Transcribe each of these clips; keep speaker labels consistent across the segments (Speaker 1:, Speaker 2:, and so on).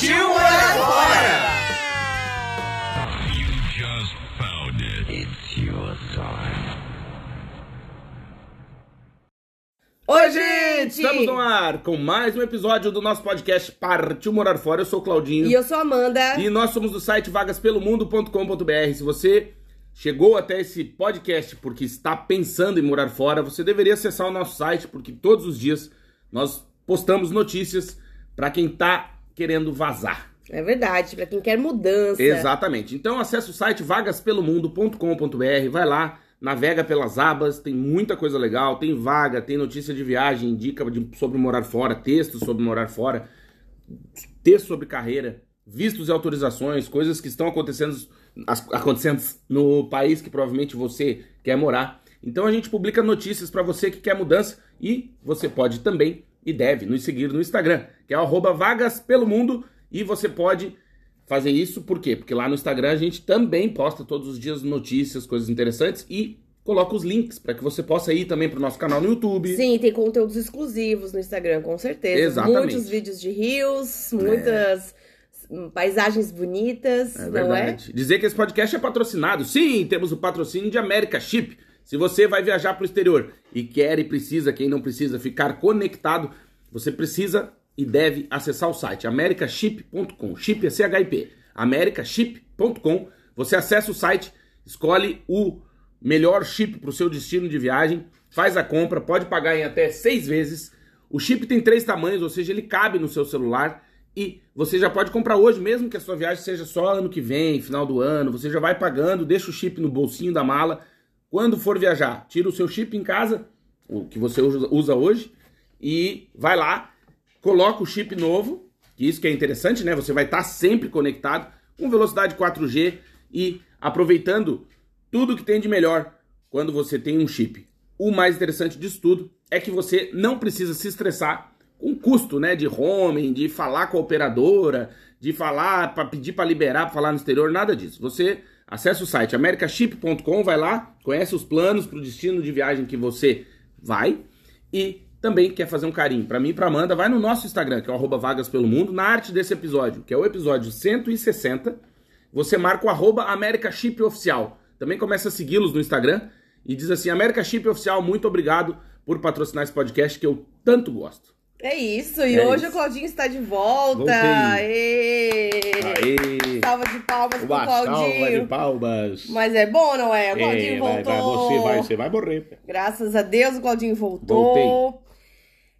Speaker 1: Partiu morar fora!
Speaker 2: Oi, gente!
Speaker 1: Estamos no ar com mais um episódio do nosso podcast Partiu Morar Fora. Eu sou o Claudinho.
Speaker 2: E eu sou a Amanda.
Speaker 1: E nós somos do site vagaspelomundo.com.br. Se você chegou até esse podcast porque está pensando em morar fora, você deveria acessar o nosso site, porque todos os dias nós postamos notícias para quem está querendo vazar.
Speaker 2: É verdade, pra quem quer mudança.
Speaker 1: Exatamente. Então acesse o site vagaspelomundo.com.br, vai lá, navega pelas abas, tem muita coisa legal, tem vaga, tem notícia de viagem, dica de- sobre morar fora, textos sobre morar fora, texto sobre carreira, vistos e autorizações, coisas que estão acontecendo, acontecendo no país que provavelmente você quer morar. Então a gente publica notícias para você que quer mudança e você pode também e deve nos seguir no Instagram, que é o arroba vagas pelo mundo e você pode fazer isso por quê? Porque lá no Instagram a gente também posta todos os dias notícias, coisas interessantes e coloca os links para que você possa ir também pro nosso canal no YouTube.
Speaker 2: Sim, tem conteúdos exclusivos no Instagram, com certeza.
Speaker 1: Exatamente.
Speaker 2: Muitos vídeos de rios, muitas hum, paisagens bonitas,
Speaker 1: É
Speaker 2: não
Speaker 1: verdade. Dizer que esse podcast é patrocinado. Sim, temos o patrocínio de América Chip. Se você vai viajar para o exterior e quer e precisa, quem não precisa, ficar conectado, você precisa e deve acessar o site americaship.com. Chip é C-H-I-P. americaship.com. Você acessa o site, escolhe o melhor chip para o seu destino de viagem, faz a compra, pode pagar em até seis vezes. O chip tem três tamanhos, ou seja, ele cabe no seu celular e você já pode comprar hoje, mesmo que a sua viagem seja só ano que vem, final do ano. Você já vai pagando, deixa o chip no bolsinho da mala. Quando for viajar, tira o seu chip em casa, o que você usa hoje, e vai lá, coloca o chip novo, que isso que é interessante, né? Você vai estar sempre conectado com velocidade 4G e aproveitando tudo que tem de melhor quando você tem um chip. O mais interessante disso tudo é que você não precisa se estressar com custo, né, de roaming, de falar com a operadora, de falar para pedir para liberar, para falar no exterior, nada disso. Você acessa o site americaship.com, vai lá, conhece os planos para o destino de viagem que você vai e também quer fazer um carinho para mim e para Amanda, vai no nosso Instagram, que é o vagas pelo mundo, na arte desse episódio, que é o episódio 160, você marca o arroba Oficial. Também começa a segui-los no Instagram e diz assim, America Chip Oficial, muito obrigado por patrocinar esse podcast que eu tanto gosto.
Speaker 2: É? É isso, e
Speaker 1: É
Speaker 2: hoje
Speaker 1: isso.
Speaker 2: o Claudinho está de volta.
Speaker 1: Voltei.
Speaker 2: Aê!
Speaker 1: Aê!
Speaker 2: Salva de palmas pro
Speaker 1: Uma salva de
Speaker 2: Claudinho.
Speaker 1: palmas.
Speaker 2: Mas é bom, não é? O Claudinho
Speaker 1: É, vai,
Speaker 2: voltou.
Speaker 1: vai, você vai, você vai morrer.
Speaker 2: Graças a Deus o Claudinho voltou.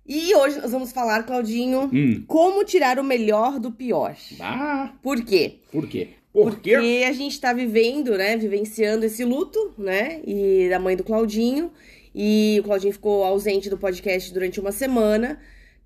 Speaker 2: E hoje nós vamos falar, Claudinho,
Speaker 1: Hum.
Speaker 2: como tirar o melhor do pior.
Speaker 1: Ah,
Speaker 2: Por quê?
Speaker 1: por quê? Por quê?
Speaker 2: Porque a gente tá vivendo, né, vivenciando esse luto, né, e da mãe do Claudinho. E o Claudinho ficou ausente do podcast durante uma semana.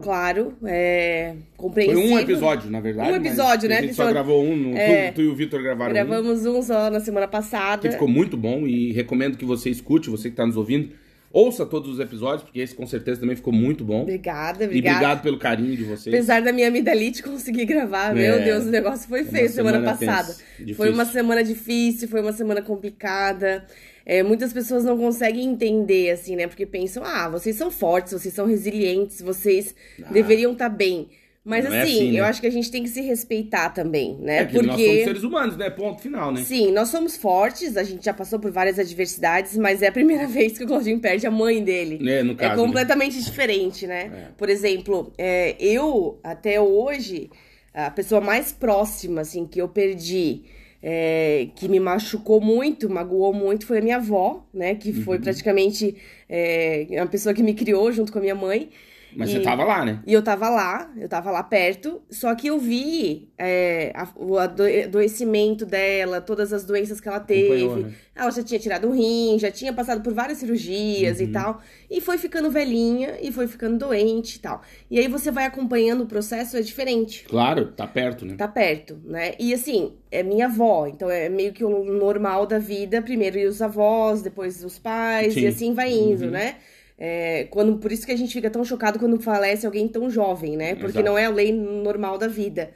Speaker 2: Claro, é
Speaker 1: Foi
Speaker 2: compreensível.
Speaker 1: um episódio, na verdade.
Speaker 2: Um episódio, né?
Speaker 1: A gente só gravou um, no-
Speaker 2: É.
Speaker 1: tu, tu e o Vitor gravaram um.
Speaker 2: Gravamos um só na semana passada.
Speaker 1: que ficou muito bom e recomendo que você escute, você que está nos ouvindo, ouça todos os episódios, porque esse com certeza também ficou muito bom.
Speaker 2: Obrigada,
Speaker 1: E
Speaker 2: obrigada.
Speaker 1: obrigado pelo carinho de vocês.
Speaker 2: Apesar da minha amidalite conseguir gravar, meu
Speaker 1: É.
Speaker 2: Deus, o negócio foi
Speaker 1: Uma
Speaker 2: feio semana,
Speaker 1: semana
Speaker 2: passada. Foi uma semana difícil, foi uma semana complicada. É, muitas pessoas não conseguem entender, assim, né? Porque pensam, ah, vocês são fortes, vocês são resilientes, vocês
Speaker 1: Ah.
Speaker 2: deveriam estar bem. Mas
Speaker 1: Não é
Speaker 2: assim,
Speaker 1: assim, né?
Speaker 2: eu acho que a gente tem que se respeitar também, né?
Speaker 1: É que nós somos seres humanos, né? Ponto final, né?
Speaker 2: Sim, nós somos fortes, a gente já passou por várias adversidades, mas é a primeira vez que o Claudinho perde a mãe dele.
Speaker 1: É, no caso,
Speaker 2: É
Speaker 1: né?
Speaker 2: completamente diferente, né?
Speaker 1: É.
Speaker 2: Por exemplo, é, eu, até hoje, a pessoa mais próxima, assim, que eu perdi, é, que me machucou muito, magoou muito, foi a minha avó, né? Que
Speaker 1: Uhum.
Speaker 2: foi praticamente é, uma pessoa que me criou junto com a minha mãe.
Speaker 1: Mas
Speaker 2: E-
Speaker 1: você tava lá, né?
Speaker 2: E eu tava lá, eu tava lá perto, só que eu vi é, a- o ado- adoecimento dela, todas as doenças que ela teve.
Speaker 1: Né?
Speaker 2: Ela já tinha tirado o rim, já tinha passado por várias cirurgias
Speaker 1: Uhum.
Speaker 2: e tal. E foi ficando velhinha e foi ficando doente e tal. E aí você vai acompanhando o processo, é diferente.
Speaker 1: Claro, tá perto, né?
Speaker 2: Tá perto, né? E assim, é minha avó, então é meio que o normal da vida. Primeiro os avós, depois os pais,
Speaker 1: Sim.
Speaker 2: e assim vai indo,
Speaker 1: Uhum.
Speaker 2: né? É, quando, por isso que a gente fica tão chocado quando falece alguém tão jovem, né? Porque
Speaker 1: Exato.
Speaker 2: não é a lei normal da vida.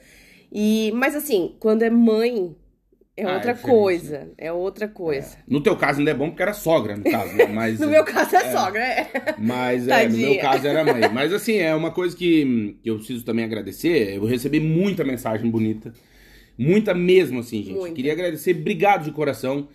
Speaker 2: E, mas assim, quando é mãe, é
Speaker 1: Ah, é
Speaker 2: outra
Speaker 1: diferente,
Speaker 2: coisa. É outra coisa.
Speaker 1: No teu caso ainda é bom porque era sogra, no caso, né? Mas,
Speaker 2: No meu caso é, sogra, é.
Speaker 1: Mas é, no meu caso era mãe. Mas assim, é uma coisa que, que eu preciso também agradecer. Eu recebi muita mensagem bonita. Muita mesmo, assim, gente.
Speaker 2: Muita.
Speaker 1: Queria agradecer, obrigado de coração.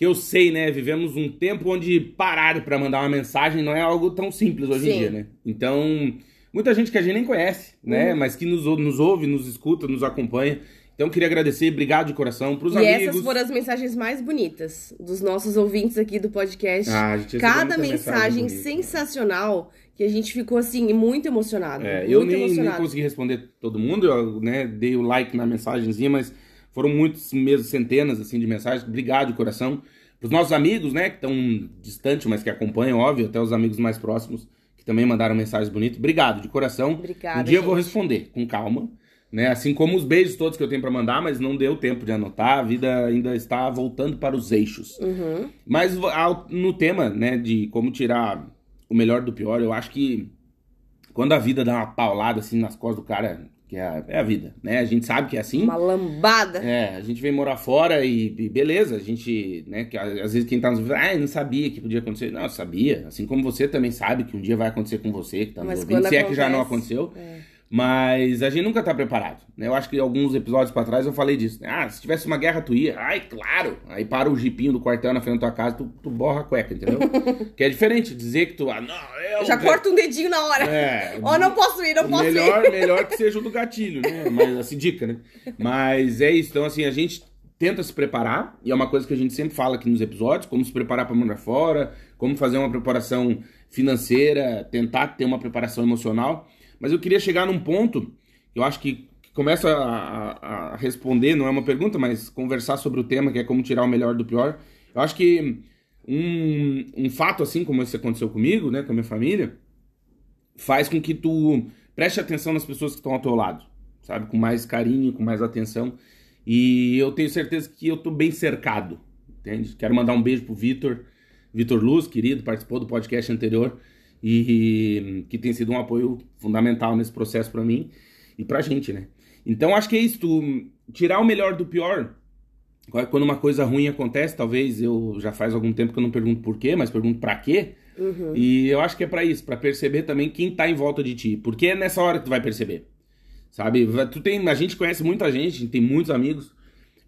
Speaker 1: Que eu sei, né? Vivemos um tempo onde parar pra mandar uma mensagem não é algo tão simples hoje em
Speaker 2: Sim.
Speaker 1: dia, né? Então, muita gente que a gente nem conhece, né?
Speaker 2: Uhum.
Speaker 1: Mas que nos, nos ouve, nos escuta, nos acompanha. Então, queria agradecer, obrigado de coração pros
Speaker 2: E
Speaker 1: amigos.
Speaker 2: essas foram as mensagens mais bonitas dos nossos ouvintes aqui do podcast.
Speaker 1: Ah, a gente recebeu
Speaker 2: Cada
Speaker 1: muita
Speaker 2: mensagem
Speaker 1: bonita.
Speaker 2: sensacional que a gente ficou assim muito emocionado.
Speaker 1: É,
Speaker 2: muito
Speaker 1: eu nem, nem
Speaker 2: emocionado.
Speaker 1: consegui responder todo mundo, eu né, dei o like na mensagenzinha, mas foram muitos mesmo, centenas assim, de mensagens. Obrigado de coração. Para os nossos amigos, né, que estão distantes, mas que acompanham, óbvio, até os amigos mais próximos, que também mandaram mensagens bonitas. Obrigado de coração.
Speaker 2: Obrigada,
Speaker 1: um dia eu vou
Speaker 2: gente.
Speaker 1: responder, com calma. Né, assim como os beijos todos que eu tenho para mandar, mas não deu tempo de anotar, a vida ainda está voltando para os eixos.
Speaker 2: Uhum.
Speaker 1: Mas ao- no tema, né, de como tirar o melhor do pior, eu acho que quando a vida dá uma paulada assim nas costas do cara, que é a, é a vida, né? A gente sabe que é assim.
Speaker 2: Uma lambada.
Speaker 1: É, a gente vem morar fora e, e beleza, a gente, né, que às vezes quem tá nos ah, não sabia que podia acontecer. Não, eu sabia. Assim como você também sabe que um dia vai acontecer com você, que tá nos ouvindo, se é que já não
Speaker 2: acontece-
Speaker 1: aconteceu.
Speaker 2: É.
Speaker 1: Mas a gente nunca tá preparado, né? Eu acho que alguns episódios pra trás eu falei disso. né? Ah, se tivesse uma guerra, tu ia. Ai, claro! Aí para o jipinho do quartel na frente da tua casa, tu, tu borra a cueca, entendeu? que é diferente dizer que tu... Ah, não, eu...
Speaker 2: Já corta um dedinho na hora.
Speaker 1: É,
Speaker 2: Ó, não posso ir, não posso
Speaker 1: melhor,
Speaker 2: ir.
Speaker 1: melhor que seja o do gatilho, né? Mas assim, dica, né? Mas é isso. Então, assim, a gente tenta se preparar, e é uma coisa que a gente sempre fala aqui nos episódios, como se preparar para morar fora, como fazer uma preparação financeira, tentar ter uma preparação emocional. Mas eu queria chegar num ponto eu acho que começa a responder, não é uma pergunta, mas conversar sobre o tema, que é como tirar o melhor do pior. Eu acho que um, um fato assim como esse aconteceu comigo, né, com a minha família, faz com que tu preste atenção nas pessoas que estão ao teu lado, sabe? Com mais carinho, com mais atenção. E eu tenho certeza que eu tô bem cercado, entende? Quero mandar um beijo pro Vitor, Vitor Luz, querido, participou do podcast anterior e que tem sido um apoio fundamental nesse processo pra mim e pra gente, né? Então acho que é isso, tu tirar o melhor do pior. Quando uma coisa ruim acontece, talvez eu já faz algum tempo que eu não pergunto por quê, mas pergunto pra quê.
Speaker 2: Uhum.
Speaker 1: E eu acho que é pra isso, pra perceber também quem tá em volta de ti. Porque é nessa hora que tu vai perceber. Sabe? Tu tem, a gente conhece muita gente, tem muitos amigos,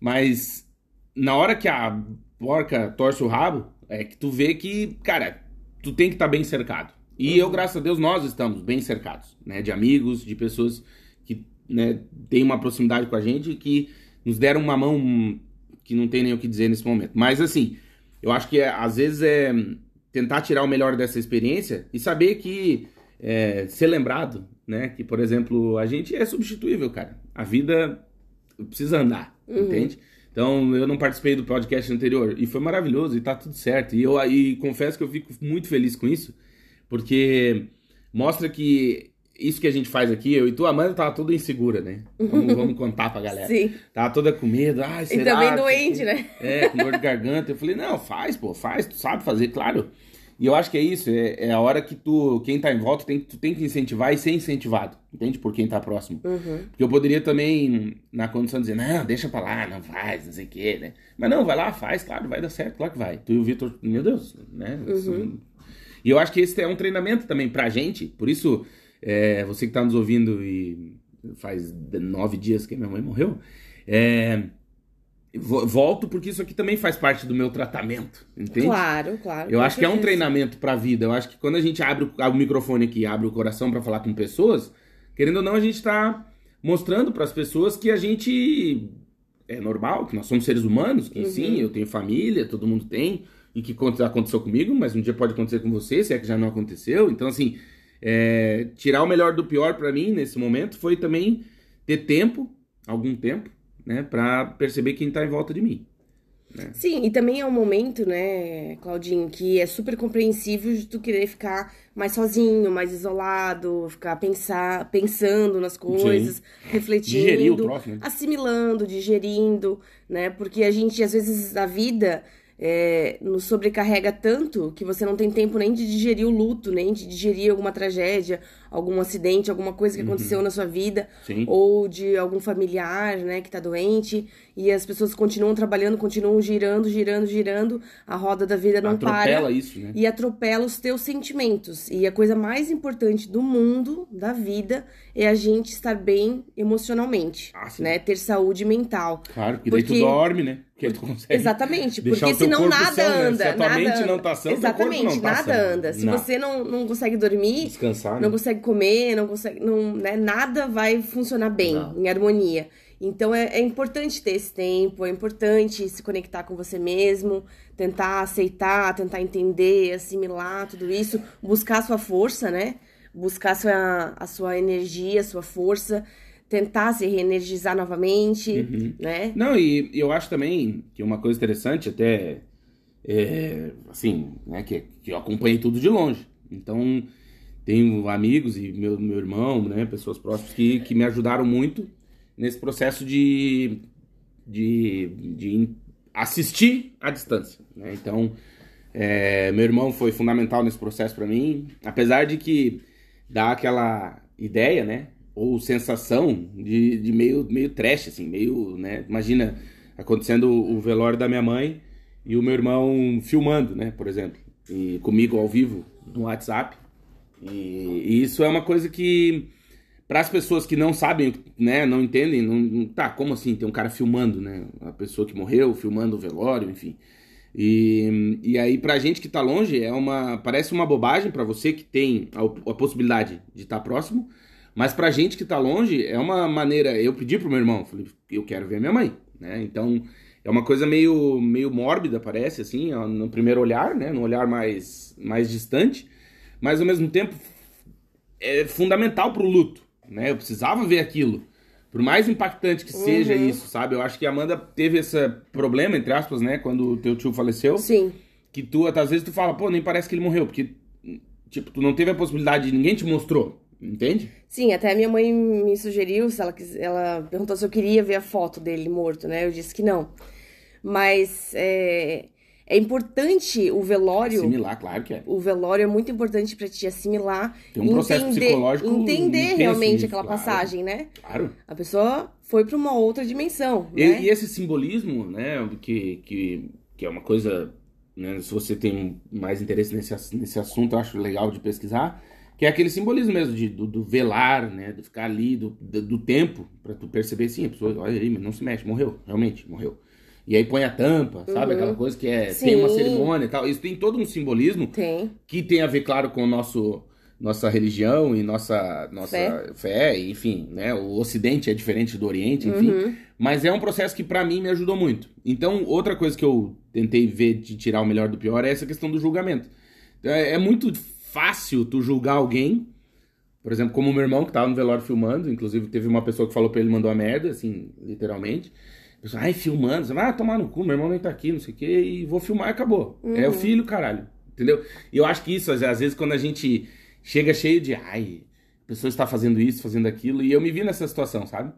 Speaker 1: mas na hora que a porca torce o rabo, é que tu vê que, cara, tu tem que estar bem cercado. E eu, graças a Deus, nós estamos bem cercados, né? De amigos, de pessoas que né, têm uma proximidade com a gente e que nos deram uma mão que não tem nem o que dizer nesse momento. Mas assim, eu acho que é, às vezes é tentar tirar o melhor dessa experiência e saber que é, ser lembrado, né? Que, por exemplo, a gente é substituível, cara. A vida precisa andar,
Speaker 2: Uhum.
Speaker 1: entende? Então, eu não participei do podcast anterior e foi maravilhoso e tá tudo certo. E eu aí confesso que eu fico muito feliz com isso, porque mostra que isso que a gente faz aqui, eu e tu, Amanda tava toda insegura, né? Vamos, vamos contar pra galera.
Speaker 2: Sim.
Speaker 1: Tava toda com medo. Ai,
Speaker 2: E
Speaker 1: será?
Speaker 2: também
Speaker 1: que-
Speaker 2: doente, né?
Speaker 1: É, com dor de garganta. Eu falei, não, faz, pô, faz, tu sabe fazer, claro. E eu acho que é isso, é, é a hora que tu, quem tá em volta, tem, tu tem que incentivar e ser incentivado, entende? Por quem tá próximo.
Speaker 2: Uhum.
Speaker 1: Porque eu poderia também, na condição, dizer, não, deixa pra lá, não faz, não sei o quê, né? Mas não, vai lá, faz, claro, vai dar certo, claro que vai. Tu e o Vitor, meu Deus, né?
Speaker 2: Uhum.
Speaker 1: E eu acho que esse é um treinamento também pra gente, por isso, é, você que tá nos ouvindo e faz nove dias que minha mãe morreu, é, vo- volto porque isso aqui também faz parte do meu tratamento, entende?
Speaker 2: Claro, claro.
Speaker 1: Eu acho que é um treinamento pra vida. Eu acho que quando a gente abre o, abre o microfone aqui, abre o coração pra falar com pessoas, querendo ou não, a gente tá mostrando pras pessoas que a gente é normal, que nós somos seres humanos, que
Speaker 2: Uhum.
Speaker 1: sim, eu tenho família, todo mundo tem, e que aconte- aconteceu comigo, mas um dia pode acontecer com você, se é que já não aconteceu. Então, assim, é, tirar o melhor do pior para mim nesse momento foi também ter tempo, algum tempo, né, para perceber quem tá em volta de mim.
Speaker 2: Né? Sim, e também é um momento, né, Claudinho, que é super compreensível de tu querer ficar mais sozinho, mais isolado, ficar pensar, pensando nas coisas, Sim. refletindo, né? assimilando, digerindo, né? Porque a gente, às vezes, a vida é, nos sobrecarrega tanto que você não tem tempo nem de digerir o luto, nem de digerir alguma tragédia, algum acidente, alguma coisa que uhum. aconteceu na sua vida, Sim. ou de algum familiar, né, que tá doente, e as pessoas continuam trabalhando, continuam girando, girando, girando, a roda da vida não atropela para.
Speaker 1: isso, né?
Speaker 2: E atropela os teus sentimentos. E a coisa mais importante do mundo, da vida, é a gente estar bem emocionalmente, ah, né? Ter saúde mental.
Speaker 1: Claro, que porque... daí tu dorme, né? Que tu consegue
Speaker 2: Exatamente, porque senão nada são, né? anda.
Speaker 1: Se a
Speaker 2: nada
Speaker 1: mente
Speaker 2: anda.
Speaker 1: não tá sã,
Speaker 2: Exatamente,
Speaker 1: não tá
Speaker 2: nada sã. anda. Se não. você não, não consegue dormir,
Speaker 1: descansar,
Speaker 2: não né? consegue comer, não consegue, não, né, nada vai funcionar bem, não. em harmonia. Então é, é, importante ter esse tempo, é importante se conectar com você mesmo, tentar aceitar, tentar entender, assimilar tudo isso, buscar a sua força, né? Buscar a sua, a sua energia, a sua força, tentar se reenergizar novamente, uhum. né?
Speaker 1: Não, e eu acho também que uma coisa interessante, até, é, assim, né, que, que eu acompanhei tudo de longe. Então, tenho amigos e meu, meu irmão, né, pessoas próximas que, que me ajudaram muito nesse processo de, de, de assistir à distância. Né? Então, é, meu irmão foi fundamental nesse processo para mim, apesar de que dá aquela ideia, né, ou sensação de, de meio, meio trash, assim, meio, né, imagina acontecendo o velório da minha mãe e o meu irmão filmando, né, por exemplo, e comigo ao vivo no WhatsApp, e, e isso é uma coisa que, para as pessoas que não sabem, né, não entendem, não, tá, como assim? Tem um cara filmando, né? A pessoa que morreu, filmando o velório, enfim. E, e aí, pra gente que tá longe, é uma. Parece uma bobagem para você que tem a, a possibilidade de estar tá próximo, mas pra gente que tá longe, é uma maneira. Eu pedi pro meu irmão, falei, eu quero ver minha mãe, né? Então, é uma coisa meio, meio mórbida, parece, assim, no primeiro olhar, né? No olhar mais, mais distante mas ao mesmo tempo é fundamental pro luto, né? Eu precisava ver aquilo. Por mais impactante que seja uhum. isso, sabe? Eu acho que a Amanda teve esse problema, entre aspas, né? Quando o teu tio faleceu.
Speaker 2: Sim.
Speaker 1: Que tu, às vezes, tu fala, pô, nem parece que ele morreu, porque, tipo, tu não teve a possibilidade, ninguém te mostrou, entende?
Speaker 2: Sim, até a minha mãe me sugeriu, se ela, ela perguntou se eu queria ver a foto dele morto, né? Eu disse que não. Mas, é, é importante o velório.
Speaker 1: Assimilar, claro que é.
Speaker 2: O velório é muito importante para te assimilar.
Speaker 1: Tem um processo entender, psicológico.
Speaker 2: Entender realmente isso, aquela claro. passagem, né?
Speaker 1: Claro.
Speaker 2: A pessoa foi para uma outra dimensão.
Speaker 1: E,
Speaker 2: né?
Speaker 1: e, esse simbolismo, né? Que, que, que é uma coisa. Né, se você tem mais interesse nesse, nesse assunto, eu acho legal de pesquisar. Que é aquele simbolismo mesmo de, do, do velar, né? De ficar ali, do, do, do tempo, para tu perceber, sim, a pessoa, olha aí, mas não se mexe, morreu, realmente, morreu e aí põe a tampa, uhum. sabe? Aquela coisa que é Sim. tem uma cerimônia e tal. Isso tem todo um simbolismo
Speaker 2: tem.
Speaker 1: que tem a ver, claro, com o nosso nossa religião e nossa nossa fé, fé enfim, né? O Ocidente é diferente do Oriente, enfim. Uhum. Mas é um processo que para mim me ajudou muito. Então, outra coisa que eu tentei ver de tirar o melhor do pior é essa questão do julgamento. É, é muito fácil tu julgar alguém por exemplo, como o meu irmão que tava no velório filmando, inclusive teve uma pessoa que falou pra ele mandou a merda, assim, literalmente. Pessoal, ai, filmando, você vai ah, tomar no cu, meu irmão nem tá aqui, não sei o quê, e vou filmar e acabou. Uhum. É o filho, caralho. Entendeu? E eu acho que isso, às vezes, quando a gente chega cheio de, ai, a pessoa está fazendo isso, fazendo aquilo, e eu me vi nessa situação, sabe?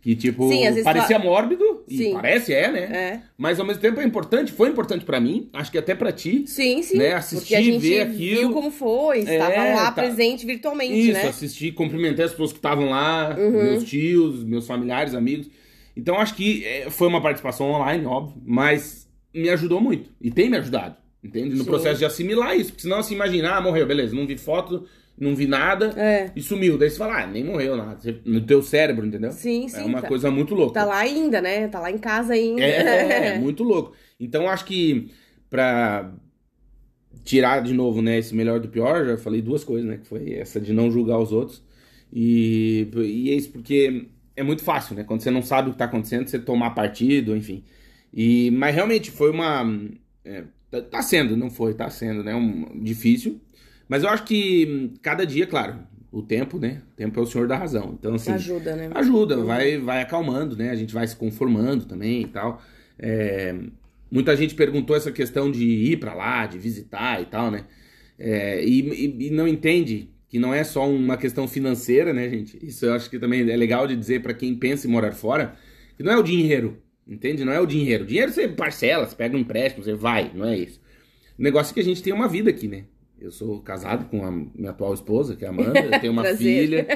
Speaker 1: Que, tipo, Sim, parecia mórbido, e sim. parece, é, né?
Speaker 2: É.
Speaker 1: Mas ao mesmo tempo é importante, foi importante para mim, acho que até para ti.
Speaker 2: Sim, sim.
Speaker 1: Né? Assistir, ver aquilo.
Speaker 2: viu como foi, estava é, lá tá. presente virtualmente,
Speaker 1: Isso,
Speaker 2: né?
Speaker 1: assistir, cumprimentei as pessoas que estavam lá, uhum. meus tios, meus familiares, amigos. Então acho que é, foi uma participação online, óbvio, mas me ajudou muito. E tem me ajudado, entende? No Sim. processo de assimilar isso. Porque senão, assim, imaginar, ah, morreu, beleza, não vi foto, não vi nada
Speaker 2: é.
Speaker 1: e sumiu. Daí você fala, ah, nem morreu nada. No teu cérebro, entendeu?
Speaker 2: Sim, sim.
Speaker 1: É uma
Speaker 2: tá.
Speaker 1: coisa muito louca.
Speaker 2: Tá lá ainda, né? Tá lá em casa ainda.
Speaker 1: É, é muito louco. Então acho que pra tirar de novo, né, esse melhor do pior, já falei duas coisas, né? Que foi essa de não julgar os outros. E, e é isso, porque é muito fácil, né? Quando você não sabe o que está acontecendo, você tomar partido, enfim. E, mas realmente foi uma. É, tá, tá sendo, não foi, tá sendo, né? Um, difícil. Mas eu acho que hum, cada dia, claro, o tempo, né? O tempo é o senhor da razão. Então, assim.
Speaker 2: Ajuda, né?
Speaker 1: Ajuda, vai, vai acalmando, né? A gente vai se conformando também e tal. É, muita gente perguntou essa questão de ir para lá, de visitar e tal, né? É, e, e, e, não entende que não é só uma questão financeira, né, gente? Isso eu acho que também é legal de dizer para quem pensa em morar fora, que não é o dinheiro, entende? Não é o dinheiro. O dinheiro você parcela, você pega um empréstimo, você vai, não é isso. O negócio é que a gente tem uma vida aqui, né? Eu sou casado com a minha atual esposa, que é a Amanda. Eu tenho uma filha,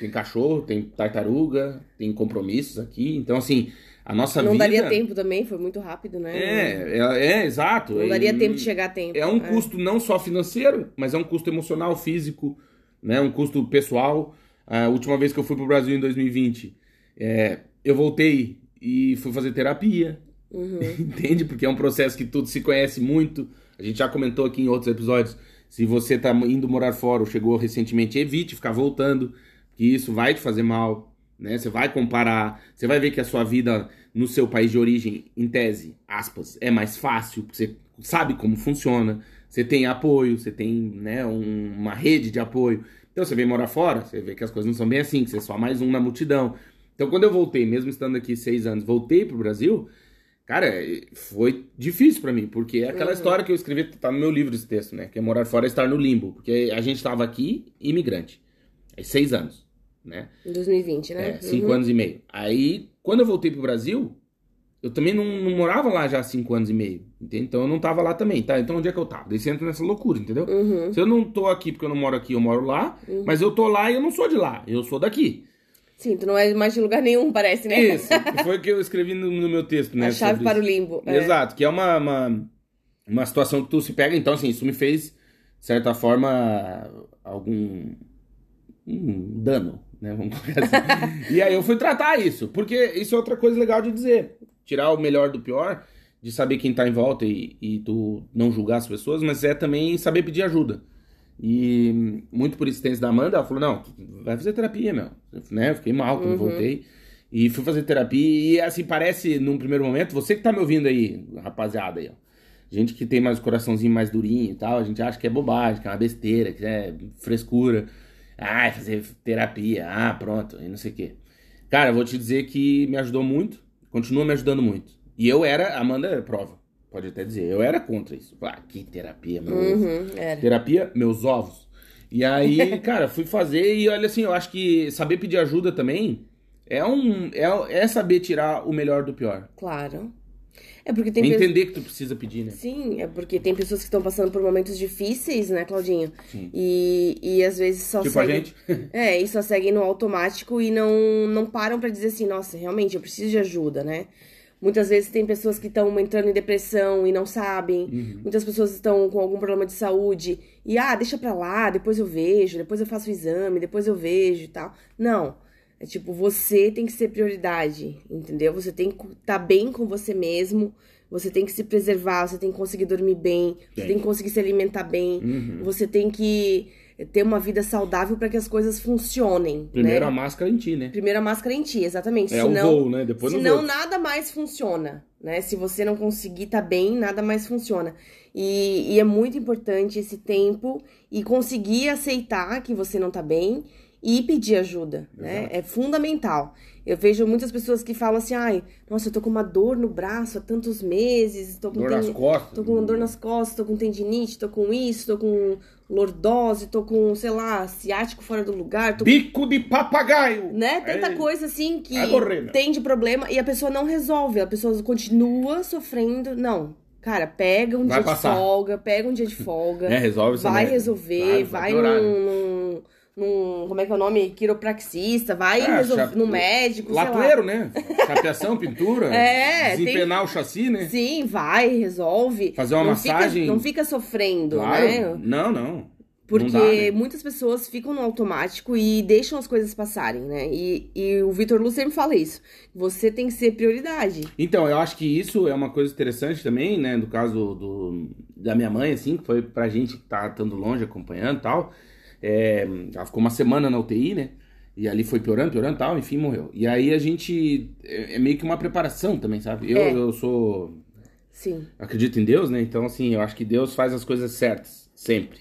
Speaker 1: tem cachorro, tem tartaruga, tem compromissos aqui. Então, assim, a nossa
Speaker 2: não
Speaker 1: vida.
Speaker 2: Não daria tempo também, foi muito rápido, né?
Speaker 1: É, é, é exato.
Speaker 2: Não daria tempo de chegar a tempo.
Speaker 1: É um é. custo não só financeiro, mas é um custo emocional, físico, né? Um custo pessoal. A última vez que eu fui pro Brasil em 2020, é, eu voltei e fui fazer terapia. Uhum. Entende? Porque é um processo que tudo se conhece muito. A gente já comentou aqui em outros episódios se você está indo morar fora ou chegou recentemente, evite ficar voltando, que isso vai te fazer mal, né? Você vai comparar, você vai ver que a sua vida no seu país de origem, em tese, aspas, é mais fácil, você sabe como funciona, você tem apoio, você tem né, um, uma rede de apoio. Então você vem morar fora, você vê que as coisas não são bem assim, que você é só mais um na multidão. Então quando eu voltei, mesmo estando aqui seis anos, voltei pro Brasil, Cara, foi difícil para mim, porque é aquela uhum. história que eu escrevi, tá no meu livro esse texto, né? Que é morar fora é estar no limbo. Porque a gente tava aqui, imigrante. Aí, seis anos, né?
Speaker 2: Em 2020, né?
Speaker 1: É, cinco uhum. anos e meio. Aí, quando eu voltei pro Brasil, eu também não, não, morava lá já há cinco anos e meio, entende? Então eu não tava lá também, tá? Então onde é que eu tava? Daí você entra nessa loucura, entendeu?
Speaker 2: Uhum.
Speaker 1: Se eu não tô aqui porque eu não moro aqui, eu moro lá, uhum. mas eu tô lá e eu não sou de lá, eu sou daqui.
Speaker 2: Sim, tu não é mais de lugar nenhum, parece, né?
Speaker 1: Isso, foi o que eu escrevi no, no meu texto, né?
Speaker 2: A chave para o limbo.
Speaker 1: É. Exato, que é uma, uma, uma situação que tu se pega, então, assim, isso me fez, de certa forma, algum um dano, né? Vamos colocar assim. e aí eu fui tratar isso, porque isso é outra coisa legal de dizer. Tirar o melhor do pior, de saber quem tá em volta e, e tu não julgar as pessoas, mas é também saber pedir ajuda. E muito por insistência da Amanda, ela falou: não, vai fazer terapia, meu. Né? Eu fiquei mal quando uhum. voltei. E fui fazer terapia. E assim, parece num primeiro momento, você que tá me ouvindo aí, rapaziada aí, ó. Gente que tem mais o coraçãozinho mais durinho e tal, a gente acha que é bobagem, que é uma besteira, que é frescura. Ah, fazer terapia, ah, pronto, e não sei o quê. Cara, eu vou te dizer que me ajudou muito, continua me ajudando muito. E eu era, Amanda é prova pode até dizer. Eu era contra isso. Ah, que terapia, meu
Speaker 2: uhum,
Speaker 1: Terapia, meus ovos. E aí, cara, fui fazer e olha assim, eu acho que saber pedir ajuda também é um é, é saber tirar o melhor do pior.
Speaker 2: Claro. É porque tem
Speaker 1: Entender que tu precisa pedir, né?
Speaker 2: Sim, é porque tem pessoas que estão passando por momentos difíceis, né, Claudinho? Sim. E, e às vezes só
Speaker 1: tipo
Speaker 2: seguem...
Speaker 1: a gente?
Speaker 2: é, e só seguem no automático e não, não param para dizer assim, nossa, realmente, eu preciso de ajuda, né? Muitas vezes tem pessoas que estão entrando em depressão e não sabem. Uhum. Muitas pessoas estão com algum problema de saúde e, ah, deixa pra lá, depois eu vejo, depois eu faço o exame, depois eu vejo e tal. Não. É tipo, você tem que ser prioridade, entendeu? Você tem que estar tá bem com você mesmo, você tem que se preservar, você tem que conseguir dormir bem, você tem que conseguir se alimentar bem, uhum. você tem que ter uma vida saudável para que as coisas funcionem.
Speaker 1: Primeiro
Speaker 2: né?
Speaker 1: a máscara em ti, né?
Speaker 2: Primeiro a máscara em ti, exatamente.
Speaker 1: É
Speaker 2: senão,
Speaker 1: o voo, né? Depois
Speaker 2: senão nada mais funciona, né? Se você não conseguir estar tá bem, nada mais funciona. E, e, é muito importante esse tempo e conseguir aceitar que você não tá bem e pedir ajuda, né? Exato. né? É fundamental. Eu vejo muitas pessoas que falam assim, ai, nossa, eu tô com uma dor no braço há tantos meses, tô com
Speaker 1: dor ten... nas costas.
Speaker 2: Tô com dor nas costas, tô com tendinite, tô com isso, tô com lordose, tô com, sei lá, ciático fora do lugar. Tô...
Speaker 1: Bico de papagaio!
Speaker 2: Né? Tanta é... coisa assim que tem de problema e a pessoa não resolve, a pessoa continua sofrendo. Não, Cara, pega um
Speaker 1: vai
Speaker 2: dia passar. de folga, pega um dia de folga.
Speaker 1: É, resolve
Speaker 2: Vai resolver, vai, vai, vai num, num, num, Como é que é o nome? Quiropraxista, vai é, resolver, no médico.
Speaker 1: Latoeiro, né? Chapeação, pintura.
Speaker 2: É.
Speaker 1: Desempenar tem... o chassi, né?
Speaker 2: Sim, vai, resolve.
Speaker 1: Fazer uma
Speaker 2: não
Speaker 1: massagem.
Speaker 2: Fica, não fica sofrendo,
Speaker 1: claro.
Speaker 2: né?
Speaker 1: Não, não.
Speaker 2: Porque
Speaker 1: dá, né?
Speaker 2: muitas pessoas ficam no automático e deixam as coisas passarem, né? E, e o Vitor Lu sempre fala isso. Você tem que ser prioridade.
Speaker 1: Então, eu acho que isso é uma coisa interessante também, né? No caso do, da minha mãe, assim, que foi pra gente que tá estando longe acompanhando e tal. É, ela ficou uma semana na UTI, né? E ali foi piorando, piorando e tal, enfim, morreu. E aí a gente. É, é meio que uma preparação também, sabe? Eu,
Speaker 2: é.
Speaker 1: eu sou.
Speaker 2: Sim.
Speaker 1: Acredito em Deus, né? Então, assim, eu acho que Deus faz as coisas certas, sempre.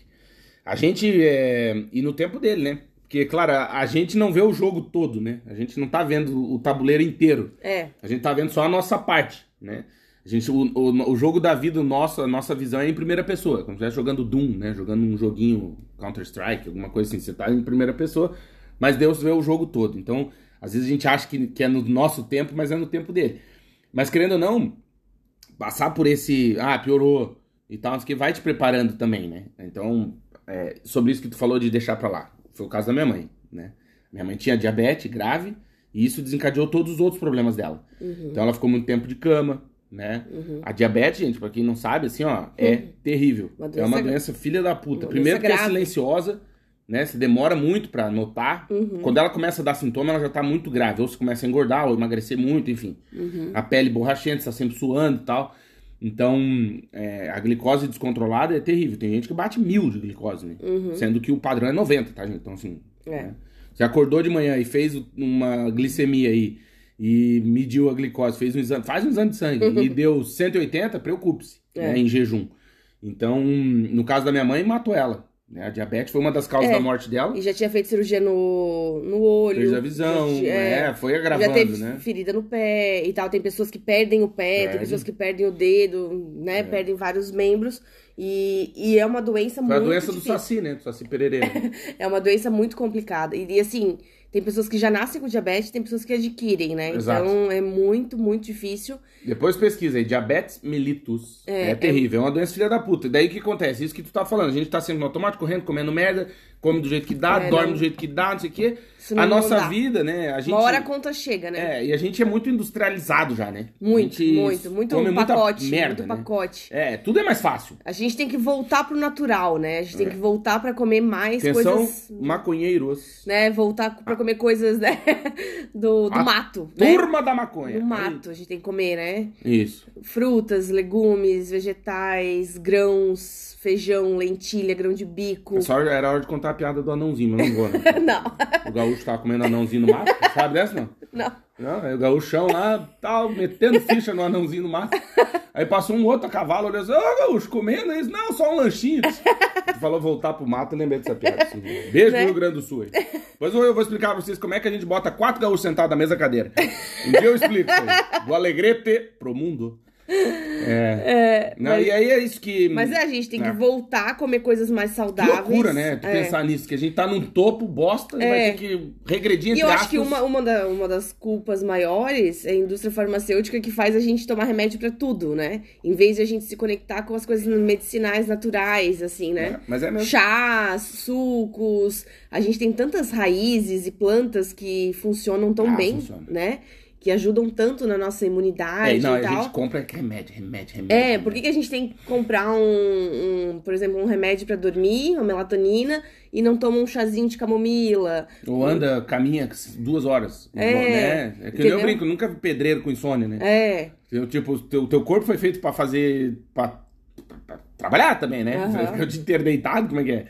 Speaker 1: A gente. É... E no tempo dele, né? Porque, claro, a gente não vê o jogo todo, né? A gente não tá vendo o tabuleiro inteiro.
Speaker 2: É.
Speaker 1: A gente tá vendo só a nossa parte, né? A gente, o, o, o jogo da vida, nosso, a nossa visão é em primeira pessoa. Como se estivesse jogando Doom, né? Jogando um joguinho Counter-Strike, alguma coisa assim. Você tá em primeira pessoa, mas Deus vê o jogo todo. Então, às vezes a gente acha que, que é no nosso tempo, mas é no tempo dele. Mas querendo ou não, passar por esse. Ah, piorou e tal, que vai te preparando também, né? Então, é, sobre isso que tu falou de deixar pra lá. Foi o caso da minha mãe, né? Minha mãe tinha diabetes grave e isso desencadeou todos os outros problemas dela.
Speaker 2: Uhum.
Speaker 1: Então ela ficou muito tempo de cama, né?
Speaker 2: Uhum.
Speaker 1: A diabetes, gente, pra quem não sabe, assim, ó, é terrível.
Speaker 2: Uma
Speaker 1: é uma doença filha da puta. Primeiro que é
Speaker 2: grave.
Speaker 1: silenciosa, né? Você demora muito pra notar.
Speaker 2: Uhum.
Speaker 1: Quando ela começa a dar sintoma, ela já tá muito grave. Ou você começa a engordar, ou emagrecer muito, enfim.
Speaker 2: Uhum.
Speaker 1: A pele borrachenta, você tá sempre suando e tal. Então, é, a glicose descontrolada é terrível. Tem gente que bate mil de glicose, né? Sendo que o padrão é 90, tá, gente? Então, assim.
Speaker 2: Uhum. É.
Speaker 1: né? Você acordou de manhã e fez uma glicemia aí e mediu a glicose, fez um exame, faz um exame de sangue e deu 180, preocupe-se,
Speaker 2: É.
Speaker 1: né, em jejum. Então, no caso da minha mãe, matou ela. Né? A diabetes foi uma das causas
Speaker 2: É.
Speaker 1: da morte dela.
Speaker 2: E já tinha feito cirurgia no, no olho.
Speaker 1: Fez a visão,
Speaker 2: já, ti-
Speaker 1: é, foi
Speaker 2: já
Speaker 1: agravando,
Speaker 2: teve
Speaker 1: né?
Speaker 2: ferida no pé e tal. Tem pessoas que perdem o pé,
Speaker 1: Perde.
Speaker 2: tem pessoas que perdem o dedo, né?
Speaker 1: É.
Speaker 2: Perdem vários membros. E, e é uma doença
Speaker 1: Foi a
Speaker 2: muito
Speaker 1: doença do
Speaker 2: difícil.
Speaker 1: Saci, né? Do Saci Pereira.
Speaker 2: É uma doença muito complicada. E, e, assim, tem pessoas que já nascem com diabetes, tem pessoas que adquirem, né?
Speaker 1: Exato.
Speaker 2: Então é muito, muito difícil.
Speaker 1: Depois pesquisa aí, diabetes mellitus.
Speaker 2: É,
Speaker 1: É, terrível, é uma doença filha da puta. E daí o que acontece? Isso que tu tá falando, a gente tá no automático, correndo, comendo merda, come do jeito que dá,
Speaker 2: É,
Speaker 1: dorme
Speaker 2: não-
Speaker 1: do jeito que dá, não sei o quê. A nossa
Speaker 2: dá.
Speaker 1: vida, né? A gente,
Speaker 2: Uma hora a conta chega, né?
Speaker 1: É, e a gente é muito industrializado já, né?
Speaker 2: muito, muito, muito
Speaker 1: come
Speaker 2: pacote.
Speaker 1: merda,
Speaker 2: muito
Speaker 1: né?
Speaker 2: pacote.
Speaker 1: É, tudo é mais fácil.
Speaker 2: A gente tem que voltar pro natural, né? A gente tem que voltar pra comer mais
Speaker 1: Atenção,
Speaker 2: coisas.
Speaker 1: maconheiros.
Speaker 2: Né? Voltar pra comer coisas, né? Do, do
Speaker 1: A
Speaker 2: mato. Né?
Speaker 1: Turma da maconha.
Speaker 2: Do mato, a gente tem que comer, né?
Speaker 1: Isso.
Speaker 2: Frutas, legumes, vegetais, grãos, feijão, lentilha, grão de bico.
Speaker 1: É só era hora de contar a piada do anãozinho, mas não vou, né?
Speaker 2: Não,
Speaker 1: O gaúcho tava comendo anãozinho no mato, sabe dessa não?
Speaker 2: não.
Speaker 1: Não, aí o gaúchão lá, tal, metendo ficha no anãozinho no mato. Aí passou um outro a cavalo, olhou assim, ô gaúcho, comendo isso? Não, só um lanchinho. Tu falou voltar pro mato, eu lembrei dessa piada. assim. Beijo
Speaker 2: Né?
Speaker 1: pro Rio Grande do Sul aí. Depois eu eu vou explicar pra vocês como é que a gente bota quatro gaúchos sentados na mesma cadeira. Um dia eu explico isso aí. Do Alegrete pro mundo. É. Não,
Speaker 2: mas-
Speaker 1: e aí é isso que...
Speaker 2: Mas é, a gente tem
Speaker 1: É.
Speaker 2: que voltar a comer coisas mais
Speaker 1: Que
Speaker 2: saudáveis.
Speaker 1: loucura, né? Tu
Speaker 2: É.
Speaker 1: pensar nisso, que a gente tá num topo bosta e
Speaker 2: É.
Speaker 1: vai ter que regredir
Speaker 2: E
Speaker 1: entre
Speaker 2: eu acho que uma, uma, da- uma das culpas maiores é a indústria farmacêutica que faz a gente tomar remédio pra tudo, né? Em vez de a gente se conectar com as coisas medicinais naturais, assim, né?
Speaker 1: É, mas é mesmo.
Speaker 2: Chás, sucos. A gente tem tantas raízes e plantas que funcionam tão
Speaker 1: Ah,
Speaker 2: bem,
Speaker 1: funciona.
Speaker 2: né? Que ajudam tanto na nossa imunidade
Speaker 1: É, não,
Speaker 2: e
Speaker 1: a
Speaker 2: tal.
Speaker 1: gente compra remédio, remédio, remédio.
Speaker 2: É, por que, a gente tem que comprar um, um, por exemplo, um remédio pra dormir, uma melatonina, e não toma um chazinho de camomila?
Speaker 1: Ou anda, caminha duas horas.
Speaker 2: É,
Speaker 1: né? É que
Speaker 2: entendeu?
Speaker 1: eu brinco, nunca vi pedreiro com insônia, né?
Speaker 2: É,
Speaker 1: Eu, tipo, o teu, teu corpo foi feito pra fazer. Pra, pra trabalhar também, né? Fica o dia inteiro deitado, como é que é?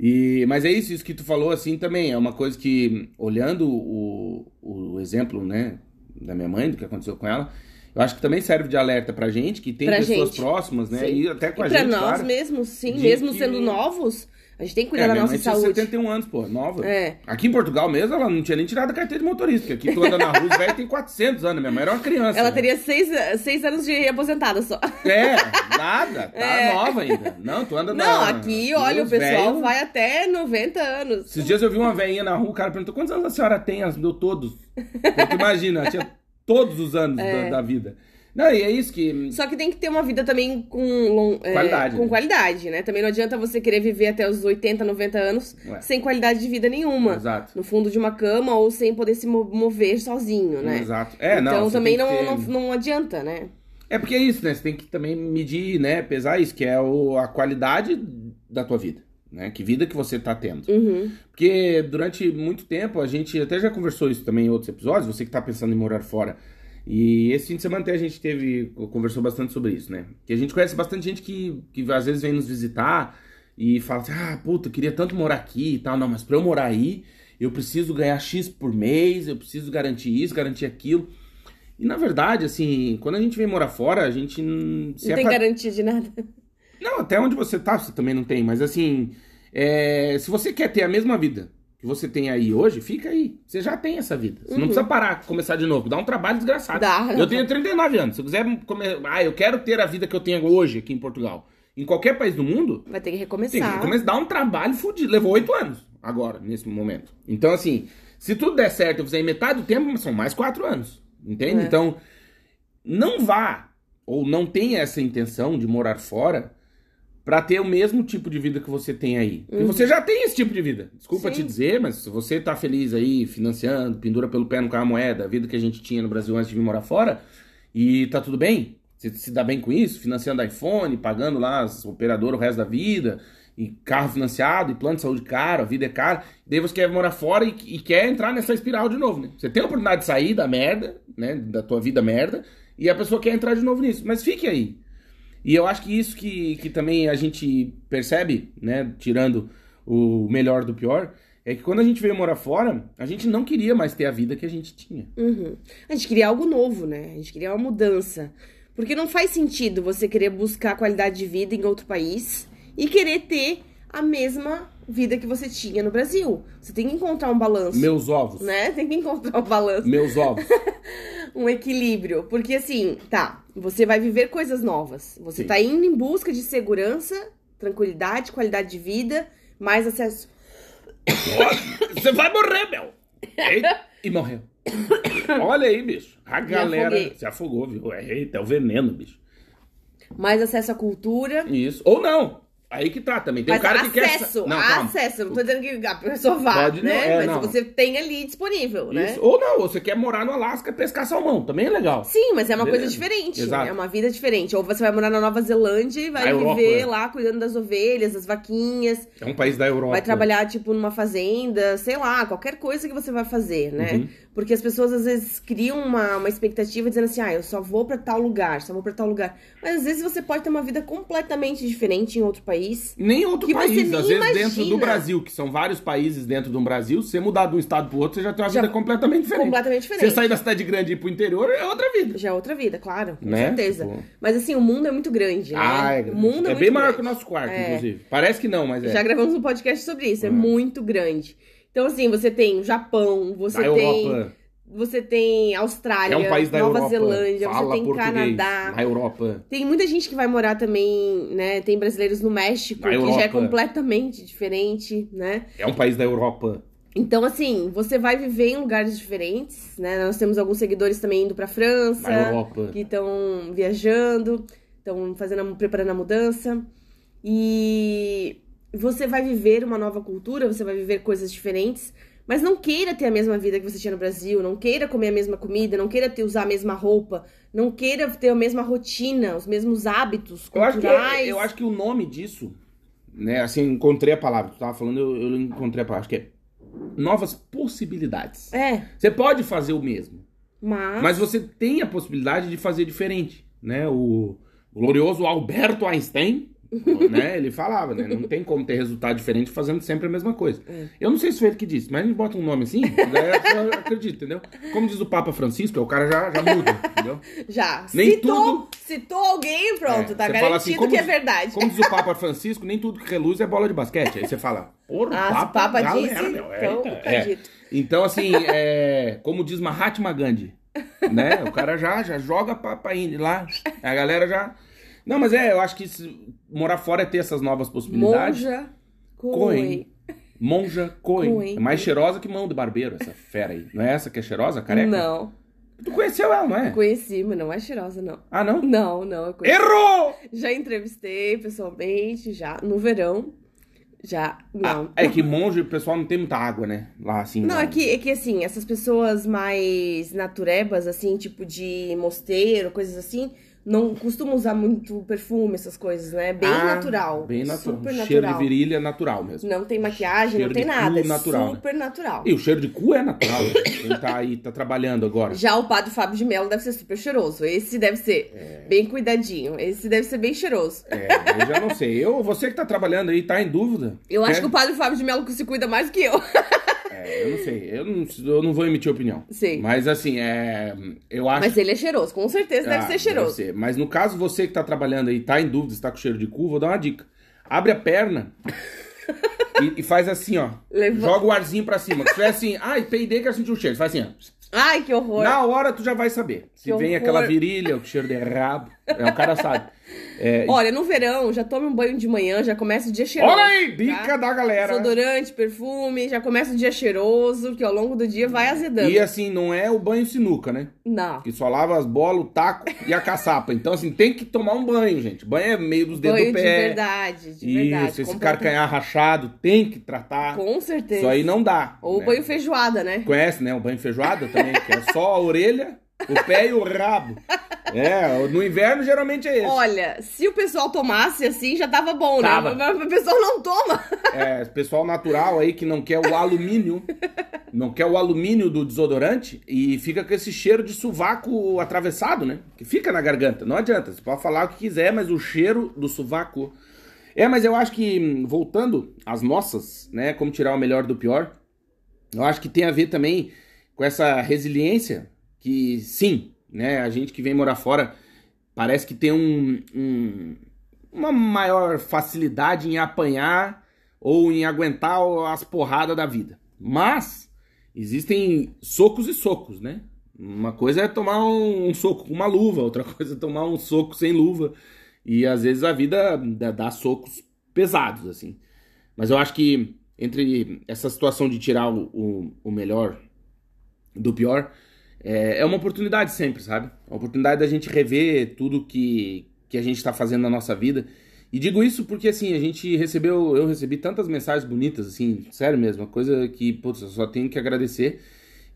Speaker 1: E, mas é isso, isso que tu falou assim também. É uma coisa que, olhando o, o exemplo, né, da minha mãe, do que aconteceu com ela, eu acho que também serve de alerta pra gente, que tem
Speaker 2: Pra
Speaker 1: pessoas
Speaker 2: gente.
Speaker 1: próximas, né?
Speaker 2: Sim.
Speaker 1: E até com
Speaker 2: e
Speaker 1: a
Speaker 2: pra
Speaker 1: gente,
Speaker 2: nós
Speaker 1: claro.
Speaker 2: mesmos, sim, mesmo
Speaker 1: que-
Speaker 2: sendo novos, a gente tem que
Speaker 1: É,
Speaker 2: cuidar da
Speaker 1: minha
Speaker 2: nossa
Speaker 1: mãe tinha
Speaker 2: saúde.
Speaker 1: 71 anos, pô, nova.
Speaker 2: É.
Speaker 1: Aqui em Portugal mesmo, ela não tinha nem tirado a carteira de motorista, porque aqui tu anda na rua, os velhos tem 400 anos, minha mãe era uma criança.
Speaker 2: Ela
Speaker 1: né?
Speaker 2: teria seis, seis anos de aposentada só.
Speaker 1: É, nada, tá
Speaker 2: É.
Speaker 1: nova ainda. Não, tu anda na...
Speaker 2: Não, aqui, olha, o pessoal vai até 90 anos.
Speaker 1: Esses dias eu vi uma velhinha na rua, o cara perguntou, quantos anos a senhora tem? Ela deu todos. Porque imagina, ela tinha todos os anos
Speaker 2: É.
Speaker 1: da, da vida. Não, e é isso que...
Speaker 2: Só que tem que ter uma vida também com, é,
Speaker 1: Qualidade,
Speaker 2: com
Speaker 1: né?
Speaker 2: qualidade, né? Também não adianta você querer viver até os 80, 90 anos
Speaker 1: Ué.
Speaker 2: sem qualidade de vida nenhuma.
Speaker 1: Exato.
Speaker 2: No fundo de uma cama ou sem poder se mo- mover sozinho, né?
Speaker 1: Exato. É,
Speaker 2: então
Speaker 1: não,
Speaker 2: também não,
Speaker 1: ter-
Speaker 2: não, não adianta, né?
Speaker 1: É porque é isso, né? Você tem que também medir, né? Pesar isso, que é o, a qualidade da tua vida. Né? Que vida que você tá tendo.
Speaker 2: Uhum.
Speaker 1: Porque durante muito tempo, a gente até já conversou isso também em outros episódios, você que tá pensando em morar fora. E esse fim de semana até a gente teve, conversou bastante sobre isso, né? Que a gente conhece bastante gente que, que às vezes vem nos visitar e fala assim, ah, puta, eu queria tanto morar aqui e tal. Não, mas pra eu morar aí, eu preciso ganhar X por mês, eu preciso garantir isso, garantir aquilo. E na verdade, assim, quando a gente vem morar fora, a gente... se
Speaker 2: Não
Speaker 1: é
Speaker 2: tem
Speaker 1: pra-
Speaker 2: garantia de nada.
Speaker 1: não, até onde você tá, você também não tem, mas assim, É, se você quer ter a mesma vida que você tem aí hoje, fica aí. Você já tem essa vida. Você não precisa parar, começar de novo. Dá um trabalho desgraçado.
Speaker 2: Dá,
Speaker 1: eu tenho 39 anos. Se eu quiser comer. Ah, eu quero ter a vida que eu tenho hoje aqui em Portugal. Em qualquer país do mundo,
Speaker 2: Vai ter que
Speaker 1: tem
Speaker 2: recomeçar.
Speaker 1: que começar a dar um trabalho fudido. Levou oito anos agora, nesse momento. Então, assim, se tudo der certo, eu fizer metade do tempo, são mais quatro anos. Entende?
Speaker 2: É.
Speaker 1: Então, não vá ou não tenha essa intenção de morar fora pra ter o mesmo tipo de vida que você tem aí. Porque você já tem esse tipo de vida. Desculpa
Speaker 2: Uhum. Sim.
Speaker 1: te dizer, mas se você tá feliz aí, financiando, pendura pelo pé no carro a moeda, a vida que a gente tinha no Brasil antes de vir morar fora, e tá tudo bem, você se dá bem com isso, financiando iPhone, pagando lá as operadoras o resto da vida, e carro financiado, e plano de saúde caro, a vida é cara, daí você quer morar fora e, e quer entrar nessa espiral de novo, né? Você tem a oportunidade de sair da merda, né, da tua vida merda, e a pessoa quer entrar de novo nisso, mas fique aí. E eu acho que isso que, que também a gente percebe, né, tirando o melhor do pior, é que quando a gente veio morar fora, a gente não queria mais ter a vida que a gente tinha.
Speaker 2: Uhum. A gente queria algo novo, né? A gente queria uma mudança. Porque não faz sentido você querer buscar qualidade de vida em outro país e querer ter a mesma vida que você tinha no Brasil. Você tem que encontrar um balanço,
Speaker 1: Meus ovos.
Speaker 2: né? Tem que encontrar um balanço,
Speaker 1: Meus ovos.
Speaker 2: um equilíbrio. Porque assim, tá, você vai viver coisas novas. Você
Speaker 1: Sim.
Speaker 2: tá indo em busca de segurança, tranquilidade, qualidade de vida, mais acesso.
Speaker 1: Você vai morrer, meu! Eita, E morreu. Olha aí, bicho. A galera se afogou, viu? Eita, é o veneno, bicho.
Speaker 2: Mais acesso à cultura.
Speaker 1: Isso. Ou não. Aí que tá também. Tem um
Speaker 2: Mas
Speaker 1: cara que
Speaker 2: acesso,
Speaker 1: quer. Não, calma.
Speaker 2: acesso. Não tô dizendo que a pessoa vá,
Speaker 1: Pode não,
Speaker 2: né?
Speaker 1: é,
Speaker 2: Mas
Speaker 1: não.
Speaker 2: você tem ali disponível, né?
Speaker 1: Isso. Ou não, você quer morar no Alasca e pescar salmão. Também é legal.
Speaker 2: Sim, mas é uma coisa
Speaker 1: Beleza.
Speaker 2: diferente.
Speaker 1: Exato.
Speaker 2: É uma vida diferente. Ou você vai morar na Nova Zelândia e vai
Speaker 1: Europa,
Speaker 2: viver
Speaker 1: é.
Speaker 2: lá cuidando das ovelhas, das vaquinhas.
Speaker 1: É um país da Europa.
Speaker 2: Vai trabalhar, tipo, numa fazenda, sei lá, qualquer coisa que você vai fazer, né?
Speaker 1: Uhum.
Speaker 2: Porque as pessoas às vezes criam uma, uma expectativa dizendo assim, ah, eu só vou pra tal lugar, só vou pra tal lugar. Mas às vezes você pode ter uma vida completamente diferente em outro país.
Speaker 1: Nem em outro país,
Speaker 2: nem
Speaker 1: às vezes dentro
Speaker 2: imagina.
Speaker 1: do Brasil, que são vários países dentro de um Brasil, você mudar de um estado pro outro, você já tem uma
Speaker 2: Já-
Speaker 1: vida completamente diferente.
Speaker 2: Completamente diferente.
Speaker 1: você sair da cidade grande e ir pro interior, é outra vida.
Speaker 2: Já é outra vida, claro, com
Speaker 1: Né?
Speaker 2: certeza.
Speaker 1: Tipo-
Speaker 2: Mas assim, o mundo é muito grande, né?
Speaker 1: Ah, é grande.
Speaker 2: O mundo é,
Speaker 1: é
Speaker 2: muito
Speaker 1: bem maior
Speaker 2: grande.
Speaker 1: que o nosso quarto,
Speaker 2: É.
Speaker 1: inclusive. Parece que não, mas é.
Speaker 2: Já gravamos um podcast sobre isso, é,
Speaker 1: É.
Speaker 2: muito grande. Então, assim, você tem o Japão, você
Speaker 1: da
Speaker 2: tem.
Speaker 1: Europa.
Speaker 2: Você tem Austrália,
Speaker 1: É um país da
Speaker 2: Nova
Speaker 1: Europa.
Speaker 2: Zelândia, você tem. Canadá.
Speaker 1: Na Europa.
Speaker 2: Tem muita gente que vai morar também, né? Tem brasileiros no México,
Speaker 1: Na
Speaker 2: que já é
Speaker 1: Europa.
Speaker 2: completamente diferente, né?
Speaker 1: É um país da Europa.
Speaker 2: Então, assim, você vai viver em lugares diferentes, né? Nós temos alguns seguidores também indo pra França,
Speaker 1: Na Europa.
Speaker 2: que estão viajando, estão fazendo, preparando a mudança. E você vai viver uma nova cultura, você vai viver coisas diferentes, mas não queira ter a mesma vida que você tinha no Brasil, não queira comer a mesma comida, não queira ter, usar a mesma roupa, não queira ter a mesma rotina, os mesmos hábitos
Speaker 1: Eu acho, que,
Speaker 2: culturais.
Speaker 1: eu acho que o nome disso, né? Assim, encontrei a palavra. Tu tava falando, eu, eu encontrei a palavra. Acho que é novas possibilidades.
Speaker 2: É,
Speaker 1: Você pode fazer o mesmo.
Speaker 2: mas...
Speaker 1: Mas você tem a possibilidade de fazer diferente, né? O glorioso Alberto Einstein, né? Ele falava, né? Não tem como ter resultado diferente fazendo sempre a mesma coisa.
Speaker 2: É.
Speaker 1: Eu não sei se foi ele que disse, mas a gente bota um nome assim, daí a pessoa acredita, entendeu? Como diz o Papa Francisco, o cara já, já muda, entendeu?
Speaker 2: Já.
Speaker 1: Nem
Speaker 2: citou,
Speaker 1: tudo-
Speaker 2: citou alguém, pronto,
Speaker 1: É,
Speaker 2: tá
Speaker 1: você
Speaker 2: garantido
Speaker 1: assim,
Speaker 2: que é
Speaker 1: diz-
Speaker 2: verdade.
Speaker 1: Como diz o Papa Francisco, nem tudo que reluz é bola de basquete. Aí você fala, porra,
Speaker 2: Ah, o Papa
Speaker 1: galera,
Speaker 2: disse,
Speaker 1: meu,
Speaker 2: então
Speaker 1: eita,
Speaker 2: tá
Speaker 1: é. Então, assim, é, como diz Mahatma Gandhi, né? O cara já, já joga pra, pra lá, a galera já... Não, mas é, eu acho que morar fora é ter essas novas possibilidades.
Speaker 2: Monja
Speaker 1: Coen. Monja Coen.
Speaker 2: Coen.
Speaker 1: É mais cheirosa que mão de barbeiro, essa fera aí. Não é essa que é cheirosa, careca?
Speaker 2: Não,
Speaker 1: Tu conheceu ela, não é?
Speaker 2: conheci, mas não é cheirosa, não.
Speaker 1: Ah, não?
Speaker 2: Não, não, eu conheci.
Speaker 1: Errou!
Speaker 2: Já entrevistei pessoalmente, já, no verão. Já, não.
Speaker 1: Ah, é que monge, o pessoal não tem muita água, né? Lá, assim.
Speaker 2: Não,
Speaker 1: lá.
Speaker 2: é que, é que assim, essas pessoas mais naturebas, assim, tipo de mosteiro, coisas assim, não costumam usar muito perfume, essas coisas, né? Bem
Speaker 1: Ah,
Speaker 2: natural.
Speaker 1: Bem natural.
Speaker 2: Super
Speaker 1: Cheiro
Speaker 2: natural.
Speaker 1: de virilha natural mesmo.
Speaker 2: Não tem maquiagem,
Speaker 1: Cheiro
Speaker 2: não tem
Speaker 1: de cu
Speaker 2: nada. É
Speaker 1: natural, né?
Speaker 2: super natural.
Speaker 1: E o cheiro de cu é natural. né? Quem tá aí, tá trabalhando agora.
Speaker 2: Já o padre Fábio de Mello deve ser super cheiroso. Esse deve ser bem cuidadinho. Esse deve ser bem cheiroso.
Speaker 1: É, eu já não sei. Eu, você que tá trabalhando aí, tá em dúvida.
Speaker 2: Eu acho
Speaker 1: quer-
Speaker 2: que o padre Fábio de Mello se cuida mais do que eu.
Speaker 1: É, eu não sei. Eu não, eu não vou emitir opinião.
Speaker 2: Sim.
Speaker 1: Mas assim, é. Eu acho.
Speaker 2: Mas ele é cheiroso, com certeza deve
Speaker 1: Ah,
Speaker 2: ser cheiroso.
Speaker 1: ser. Mas no caso, você que tá trabalhando aí, tá em dúvida se tá com cheiro de cu, vou dar uma dica. Abre a perna e, e faz assim, ó. Joga o arzinho pra cima. Se tiver assim, ai, peidei, quero sentir o cheiro. Faz assim, ó.
Speaker 2: Ai, que horror.
Speaker 1: Na hora tu já vai saber. Se
Speaker 2: Que
Speaker 1: vem
Speaker 2: horror.
Speaker 1: aquela virilha, o cheiro de rabo. É, o cara sabe. É,
Speaker 2: Olha, no verão, já tome um banho de manhã, já começa o dia cheiroso.
Speaker 1: Olha aí, dica
Speaker 2: tá?
Speaker 1: da galera.
Speaker 2: Desodorante, perfume, já começa o dia cheiroso, que ao longo do dia vai azedando.
Speaker 1: E assim, não é o banho sinuca, né?
Speaker 2: Não.
Speaker 1: Que só lava as bolas, o taco e a caçapa. Então, assim, tem que tomar um banho, gente. Banho é meio dos dedos
Speaker 2: Banho
Speaker 1: do
Speaker 2: de
Speaker 1: pé.
Speaker 2: verdade, de
Speaker 1: Isso,
Speaker 2: verdade.
Speaker 1: esse
Speaker 2: Completa-
Speaker 1: carcanhar rachado, tem que tratar.
Speaker 2: Com certeza.
Speaker 1: Isso aí não dá.
Speaker 2: Ou
Speaker 1: né?
Speaker 2: banho feijoada, né?
Speaker 1: Conhece, né? O banho feijoada também, que é só a orelha, o pé e o rabo. É, no inverno geralmente é esse.
Speaker 2: Olha, se o pessoal tomasse assim, já tava bom,
Speaker 1: Tava.
Speaker 2: né? Mas o pessoal não toma.
Speaker 1: É, pessoal natural aí que não quer o alumínio, não quer o alumínio do desodorante e fica com esse cheiro de sovaco atravessado, né? Que fica na garganta. Não adianta, você pode falar o que quiser, mas o cheiro do sovaco. É, mas eu acho que, hum, voltando às nossas, né? Como tirar o melhor do pior, eu acho que tem a ver também com essa resiliência que, sim, né? A gente que vem morar fora parece que tem um- um, uma maior facilidade em apanhar ou em aguentar as porradas da vida. Mas existem socos e socos, né? Uma coisa é tomar um, um soco com uma luva, outra coisa é tomar um soco sem luva. E às vezes a vida dá, socos pesados, assim. Mas eu acho que entre essa situação de tirar o, o, o melhor do pior, é, é uma oportunidade sempre, sabe? Uma oportunidade da gente rever tudo que, que a gente está fazendo na nossa vida. E digo isso porque, assim, a gente recebeu, eu recebi tantas mensagens bonitas, assim, sério mesmo, coisa que, putz, eu só tenho que agradecer.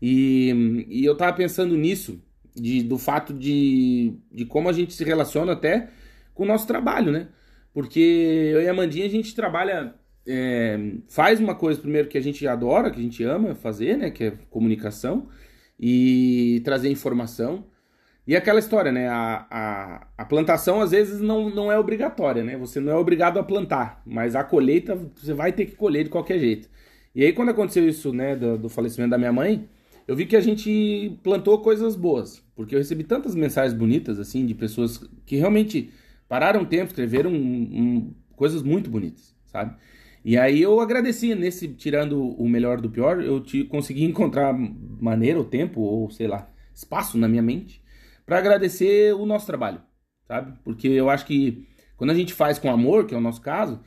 Speaker 1: E, e eu tava pensando nisso, de, do fato de, de como a gente se relaciona até com o nosso trabalho, né? Porque eu e a Mandinha, a gente trabalha, é, faz uma coisa primeiro que a gente adora, que a gente ama fazer, né? Que é comunicação e trazer informação. E aquela história, né? A, a, a plantação às vezes não, não é obrigatória, né? Você não é obrigado a plantar, mas a colheita você vai ter que colher de qualquer jeito. E aí, quando aconteceu isso, né, do, do falecimento da minha mãe, eu vi que a gente plantou coisas boas, porque eu recebi tantas mensagens bonitas, assim, de pessoas que realmente pararam tempo, escreveram um, coisas muito bonitas, sabe? E aí eu agradeci, nesse tirando o melhor do pior, eu te, consegui encontrar maneira, ou tempo, ou sei lá, espaço na minha mente para agradecer o nosso trabalho, sabe? Porque eu acho que quando a gente faz com amor, que é o nosso caso,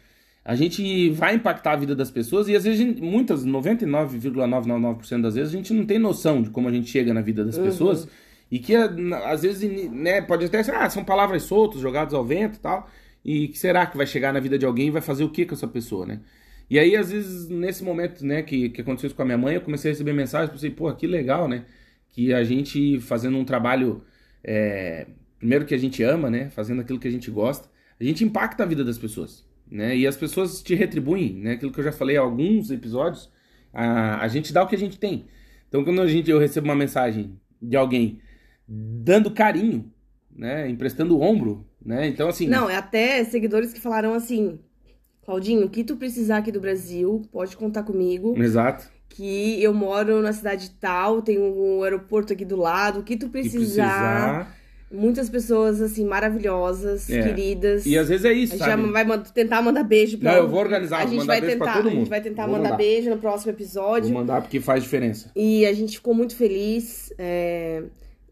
Speaker 1: a gente vai impactar a vida das pessoas e às vezes, gente, muitas, 99,999% das vezes, a gente não tem noção de como a gente chega na vida das pessoas e que às vezes, né, pode até ser, ah, são palavras soltas, jogadas ao vento e tal, e que será que vai chegar na vida de alguém e vai fazer o que com essa pessoa, né? E aí, às vezes, nesse momento, né, que, que aconteceu isso com a minha mãe, eu comecei a receber mensagens, pensei, pô, que legal, né? Que a gente fazendo um trabalho, é, primeiro que a gente ama, né? Fazendo aquilo que a gente gosta, a gente impacta a vida das pessoas, né? E as pessoas te retribuem, né? Aquilo que eu já falei há alguns episódios, a, a gente dá o que a gente tem. Então, quando a gente, eu recebo uma mensagem de alguém dando carinho, né? Emprestando o ombro, né? Então, assim...
Speaker 2: Não, é até seguidores que falaram assim, Claudinho, o que tu precisar aqui do Brasil, pode contar comigo.
Speaker 1: Exato.
Speaker 2: Que eu moro na cidade tal, tem um aeroporto aqui do lado, o que tu
Speaker 1: Que
Speaker 2: precisar. Muitas pessoas, assim, maravilhosas,
Speaker 1: É.
Speaker 2: queridas.
Speaker 1: E às vezes é
Speaker 2: A
Speaker 1: isso,
Speaker 2: gente já
Speaker 1: sabe?
Speaker 2: vai tentar mandar beijo pra
Speaker 1: Não, eu vou organizar,
Speaker 2: A
Speaker 1: vou
Speaker 2: gente vai tentar, a gente vai tentar
Speaker 1: Vou
Speaker 2: mandar,
Speaker 1: mandar.
Speaker 2: beijo no próximo
Speaker 1: Vou
Speaker 2: episódio.
Speaker 1: mandar porque faz diferença.
Speaker 2: E a gente ficou muito feliz. é,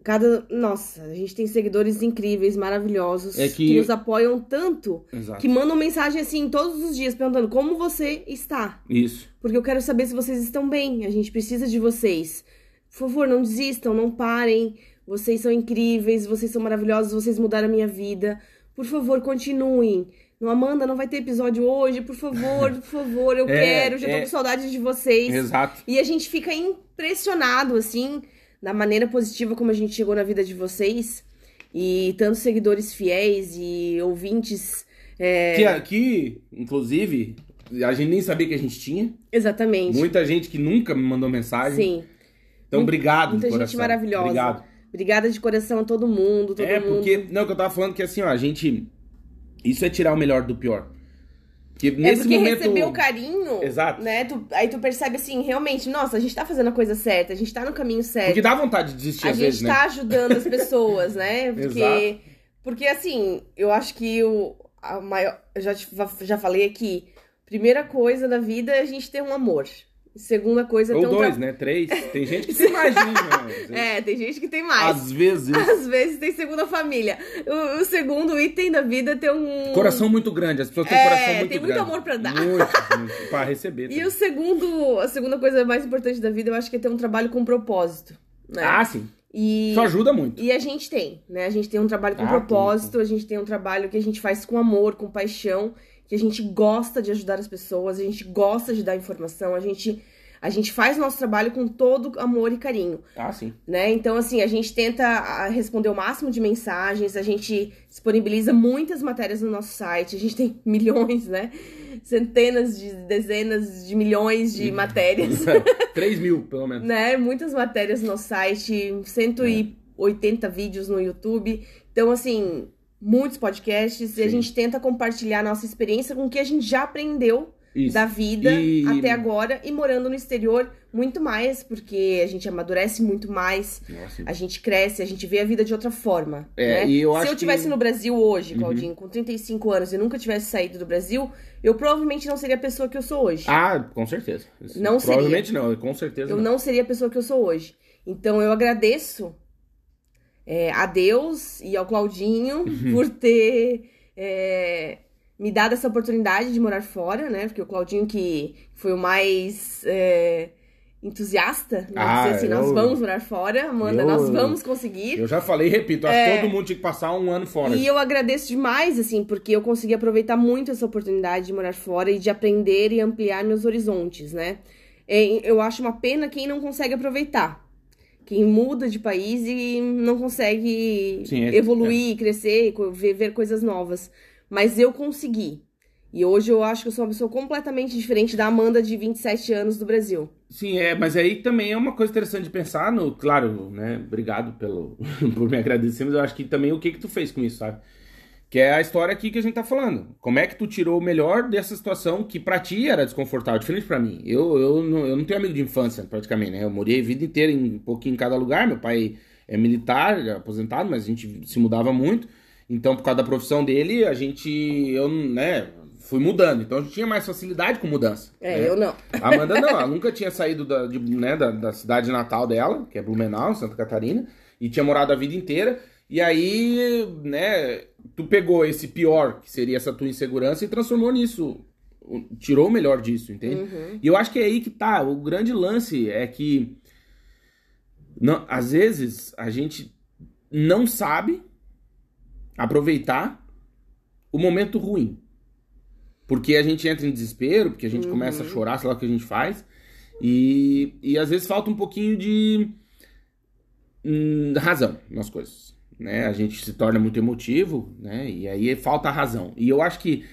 Speaker 2: Cada. Nossa, a gente tem seguidores incríveis, maravilhosos,
Speaker 1: É que-
Speaker 2: nos apoiam tanto,
Speaker 1: Exato.
Speaker 2: que mandam mensagem assim todos os dias, perguntando como você está.
Speaker 1: Isso.
Speaker 2: Porque eu quero saber se vocês estão bem. A gente precisa de vocês. Por favor, não desistam, não parem. Vocês são incríveis, vocês são maravilhosos, vocês mudaram a minha vida. Por favor, continuem. Não, Amanda, não vai ter episódio hoje. Por favor, por favor, eu
Speaker 1: É,
Speaker 2: quero. Já tô
Speaker 1: é.
Speaker 2: com saudade de vocês.
Speaker 1: Exato.
Speaker 2: E a gente fica impressionado, assim, da maneira positiva como a gente chegou na vida de vocês. E tantos seguidores fiéis e ouvintes. é,
Speaker 1: Que aqui, inclusive, a gente nem sabia que a gente tinha.
Speaker 2: Exatamente.
Speaker 1: Muita gente que nunca me mandou mensagem.
Speaker 2: Sim.
Speaker 1: Então, obrigado
Speaker 2: Muita
Speaker 1: de
Speaker 2: gente
Speaker 1: coração.
Speaker 2: maravilhosa.
Speaker 1: Obrigado.
Speaker 2: Obrigada de coração a todo mundo, todo
Speaker 1: é,
Speaker 2: mundo.
Speaker 1: porque... Não, que eu tava falando que assim, ó, a gente... Isso é tirar o melhor do pior. Que
Speaker 2: É
Speaker 1: nesse
Speaker 2: porque
Speaker 1: momento...
Speaker 2: receber o carinho,
Speaker 1: Exato.
Speaker 2: né? tu- aí tu percebe assim, realmente, nossa, a gente tá fazendo a coisa certa, a gente tá no caminho certo.
Speaker 1: Porque dá vontade de desistir
Speaker 2: a
Speaker 1: às
Speaker 2: gente
Speaker 1: vezes,
Speaker 2: tá
Speaker 1: né?
Speaker 2: ajudando as pessoas, né? Porque,
Speaker 1: Exato.
Speaker 2: porque assim, eu acho que o a maior, eu já, já falei aqui, Primeira coisa da vida é a gente ter um amor. Segunda coisa
Speaker 1: Ou
Speaker 2: um
Speaker 1: dois,
Speaker 2: tra-
Speaker 1: né? Três. Tem gente que tem mais um, né?
Speaker 2: É, tem gente que tem mais.
Speaker 1: Às vezes.
Speaker 2: Às vezes tem segunda família. O, o segundo item da vida é ter um.
Speaker 1: Coração muito grande. As pessoas têm
Speaker 2: É,
Speaker 1: coração muito
Speaker 2: tem
Speaker 1: grande.
Speaker 2: muito amor pra dar.
Speaker 1: Muito, muito. Pra receber.
Speaker 2: E
Speaker 1: também.
Speaker 2: o segundo, a segunda coisa mais importante da vida, eu acho que é ter um trabalho com propósito. Né?
Speaker 1: Ah, sim.
Speaker 2: e,
Speaker 1: Isso ajuda muito.
Speaker 2: e a gente tem, né? A gente tem um trabalho com
Speaker 1: Ah,
Speaker 2: propósito, a gente tem um trabalho que a gente faz com amor, com paixão, que a gente gosta de ajudar as pessoas, a gente gosta de dar informação, a gente, a gente faz nosso trabalho com todo amor e carinho.
Speaker 1: Ah, sim.
Speaker 2: né? Então, assim, a gente tenta responder o máximo de mensagens, a gente disponibiliza muitas matérias no nosso site, a gente tem milhões, né? Centenas de dezenas de milhões de matérias,
Speaker 1: 3 mil, pelo menos.
Speaker 2: né? Muitas matérias no nosso site, 180 vídeos no YouTube. Então, assim, muitos podcasts e a
Speaker 1: Sim.
Speaker 2: gente tenta compartilhar a nossa experiência com o que a gente já aprendeu
Speaker 1: Isso.
Speaker 2: da vida
Speaker 1: E-
Speaker 2: até agora e morando no exterior muito mais, porque a gente amadurece muito mais,
Speaker 1: Nossa,
Speaker 2: a gente cresce, a gente vê a vida de outra forma.
Speaker 1: É,
Speaker 2: né?
Speaker 1: eu
Speaker 2: Se eu estivesse
Speaker 1: que- Uhum.
Speaker 2: no Brasil hoje, Claudinho, com 35 anos e nunca tivesse saído do Brasil, eu provavelmente não seria a pessoa que eu sou hoje.
Speaker 1: Ah, com certeza. Isso
Speaker 2: Não seria.
Speaker 1: Provavelmente não, com certeza
Speaker 2: eu
Speaker 1: não.
Speaker 2: não seria a pessoa que eu sou hoje. Então eu agradeço é, a Deus e ao Claudinho
Speaker 1: Uhum.
Speaker 2: por ter é, me dado essa oportunidade de morar fora, né? Porque o Claudinho que foi o mais é, entusiasta, né?
Speaker 1: Ah,
Speaker 2: assim, nós
Speaker 1: eu-
Speaker 2: vamos morar fora, Amanda,
Speaker 1: eu-
Speaker 2: nós vamos conseguir.
Speaker 1: Eu já falei e repito, acho que todo mundo tinha que passar um ano fora.
Speaker 2: É. E eu agradeço demais, assim, porque eu consegui aproveitar muito essa oportunidade de morar fora e de aprender e ampliar meus horizontes, né? É, eu acho uma pena quem não consegue aproveitar. Quem muda de país e não consegue
Speaker 1: Sim, é-
Speaker 2: evoluir, crescer, co- ver, ver coisas novas. Mas eu consegui. E hoje eu acho que eu sou uma pessoa completamente diferente da Amanda de 27 anos do Brasil.
Speaker 1: Sim, é, mas aí também é uma coisa interessante de pensar no, claro, né, obrigado pelo, por me agradecer, mas eu acho que também o que que tu fez com isso, sabe? Que é a história aqui que a gente tá falando. Como é que tu tirou o melhor dessa situação que pra ti era desconfortável, diferente pra mim. Eu, eu, não, eu não tenho amigo de infância, praticamente, né? Eu morei a vida inteira em um pouquinho em cada lugar. Meu pai é militar, é aposentado, mas a gente se mudava muito. Então, por causa da profissão dele, a gente, eu, né, fui mudando. Então, a gente tinha mais facilidade com mudança.
Speaker 2: É,
Speaker 1: né?
Speaker 2: eu não.
Speaker 1: A Amanda não, ela nunca tinha saído da, de, né, da, da cidade natal dela, que é Blumenau, Santa Catarina, e tinha morado a vida inteira. E aí, né, tu pegou esse pior, que seria essa tua insegurança, e transformou nisso. Tirou o melhor disso, entende? E eu acho que é aí que tá. O grande lance é que, não, às vezes, a gente não sabe aproveitar o momento ruim. Porque a gente entra em desespero, porque a gente começa a chorar, sei lá o que a gente faz. E, e às vezes falta um pouquinho de hum, razão nas coisas. Né? A gente se torna muito emotivo, né? E aí falta a razão. E eu acho que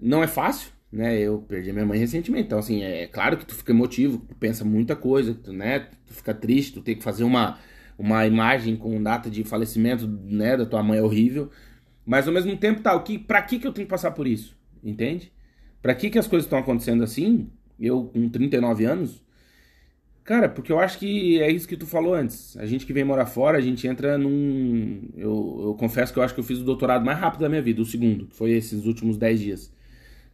Speaker 1: não é fácil, né? Eu perdi minha mãe recentemente. Então, assim, é claro que tu fica emotivo, tu pensa muita coisa, tu, né? Tu fica triste, tu tem que fazer uma, uma imagem com data de falecimento, né? Da tua mãe é horrível. Mas ao mesmo tempo, tá, o que, pra que que eu tenho que passar por isso? Entende? Pra que que as coisas estão acontecendo assim? Eu com 39 anos? Cara, porque eu acho que é isso que tu falou antes. A gente que vem morar fora, a gente entra num. Eu, eu confesso que eu acho que eu fiz o doutorado mais rápido da minha vida, o segundo, que foi esses últimos 10 dias.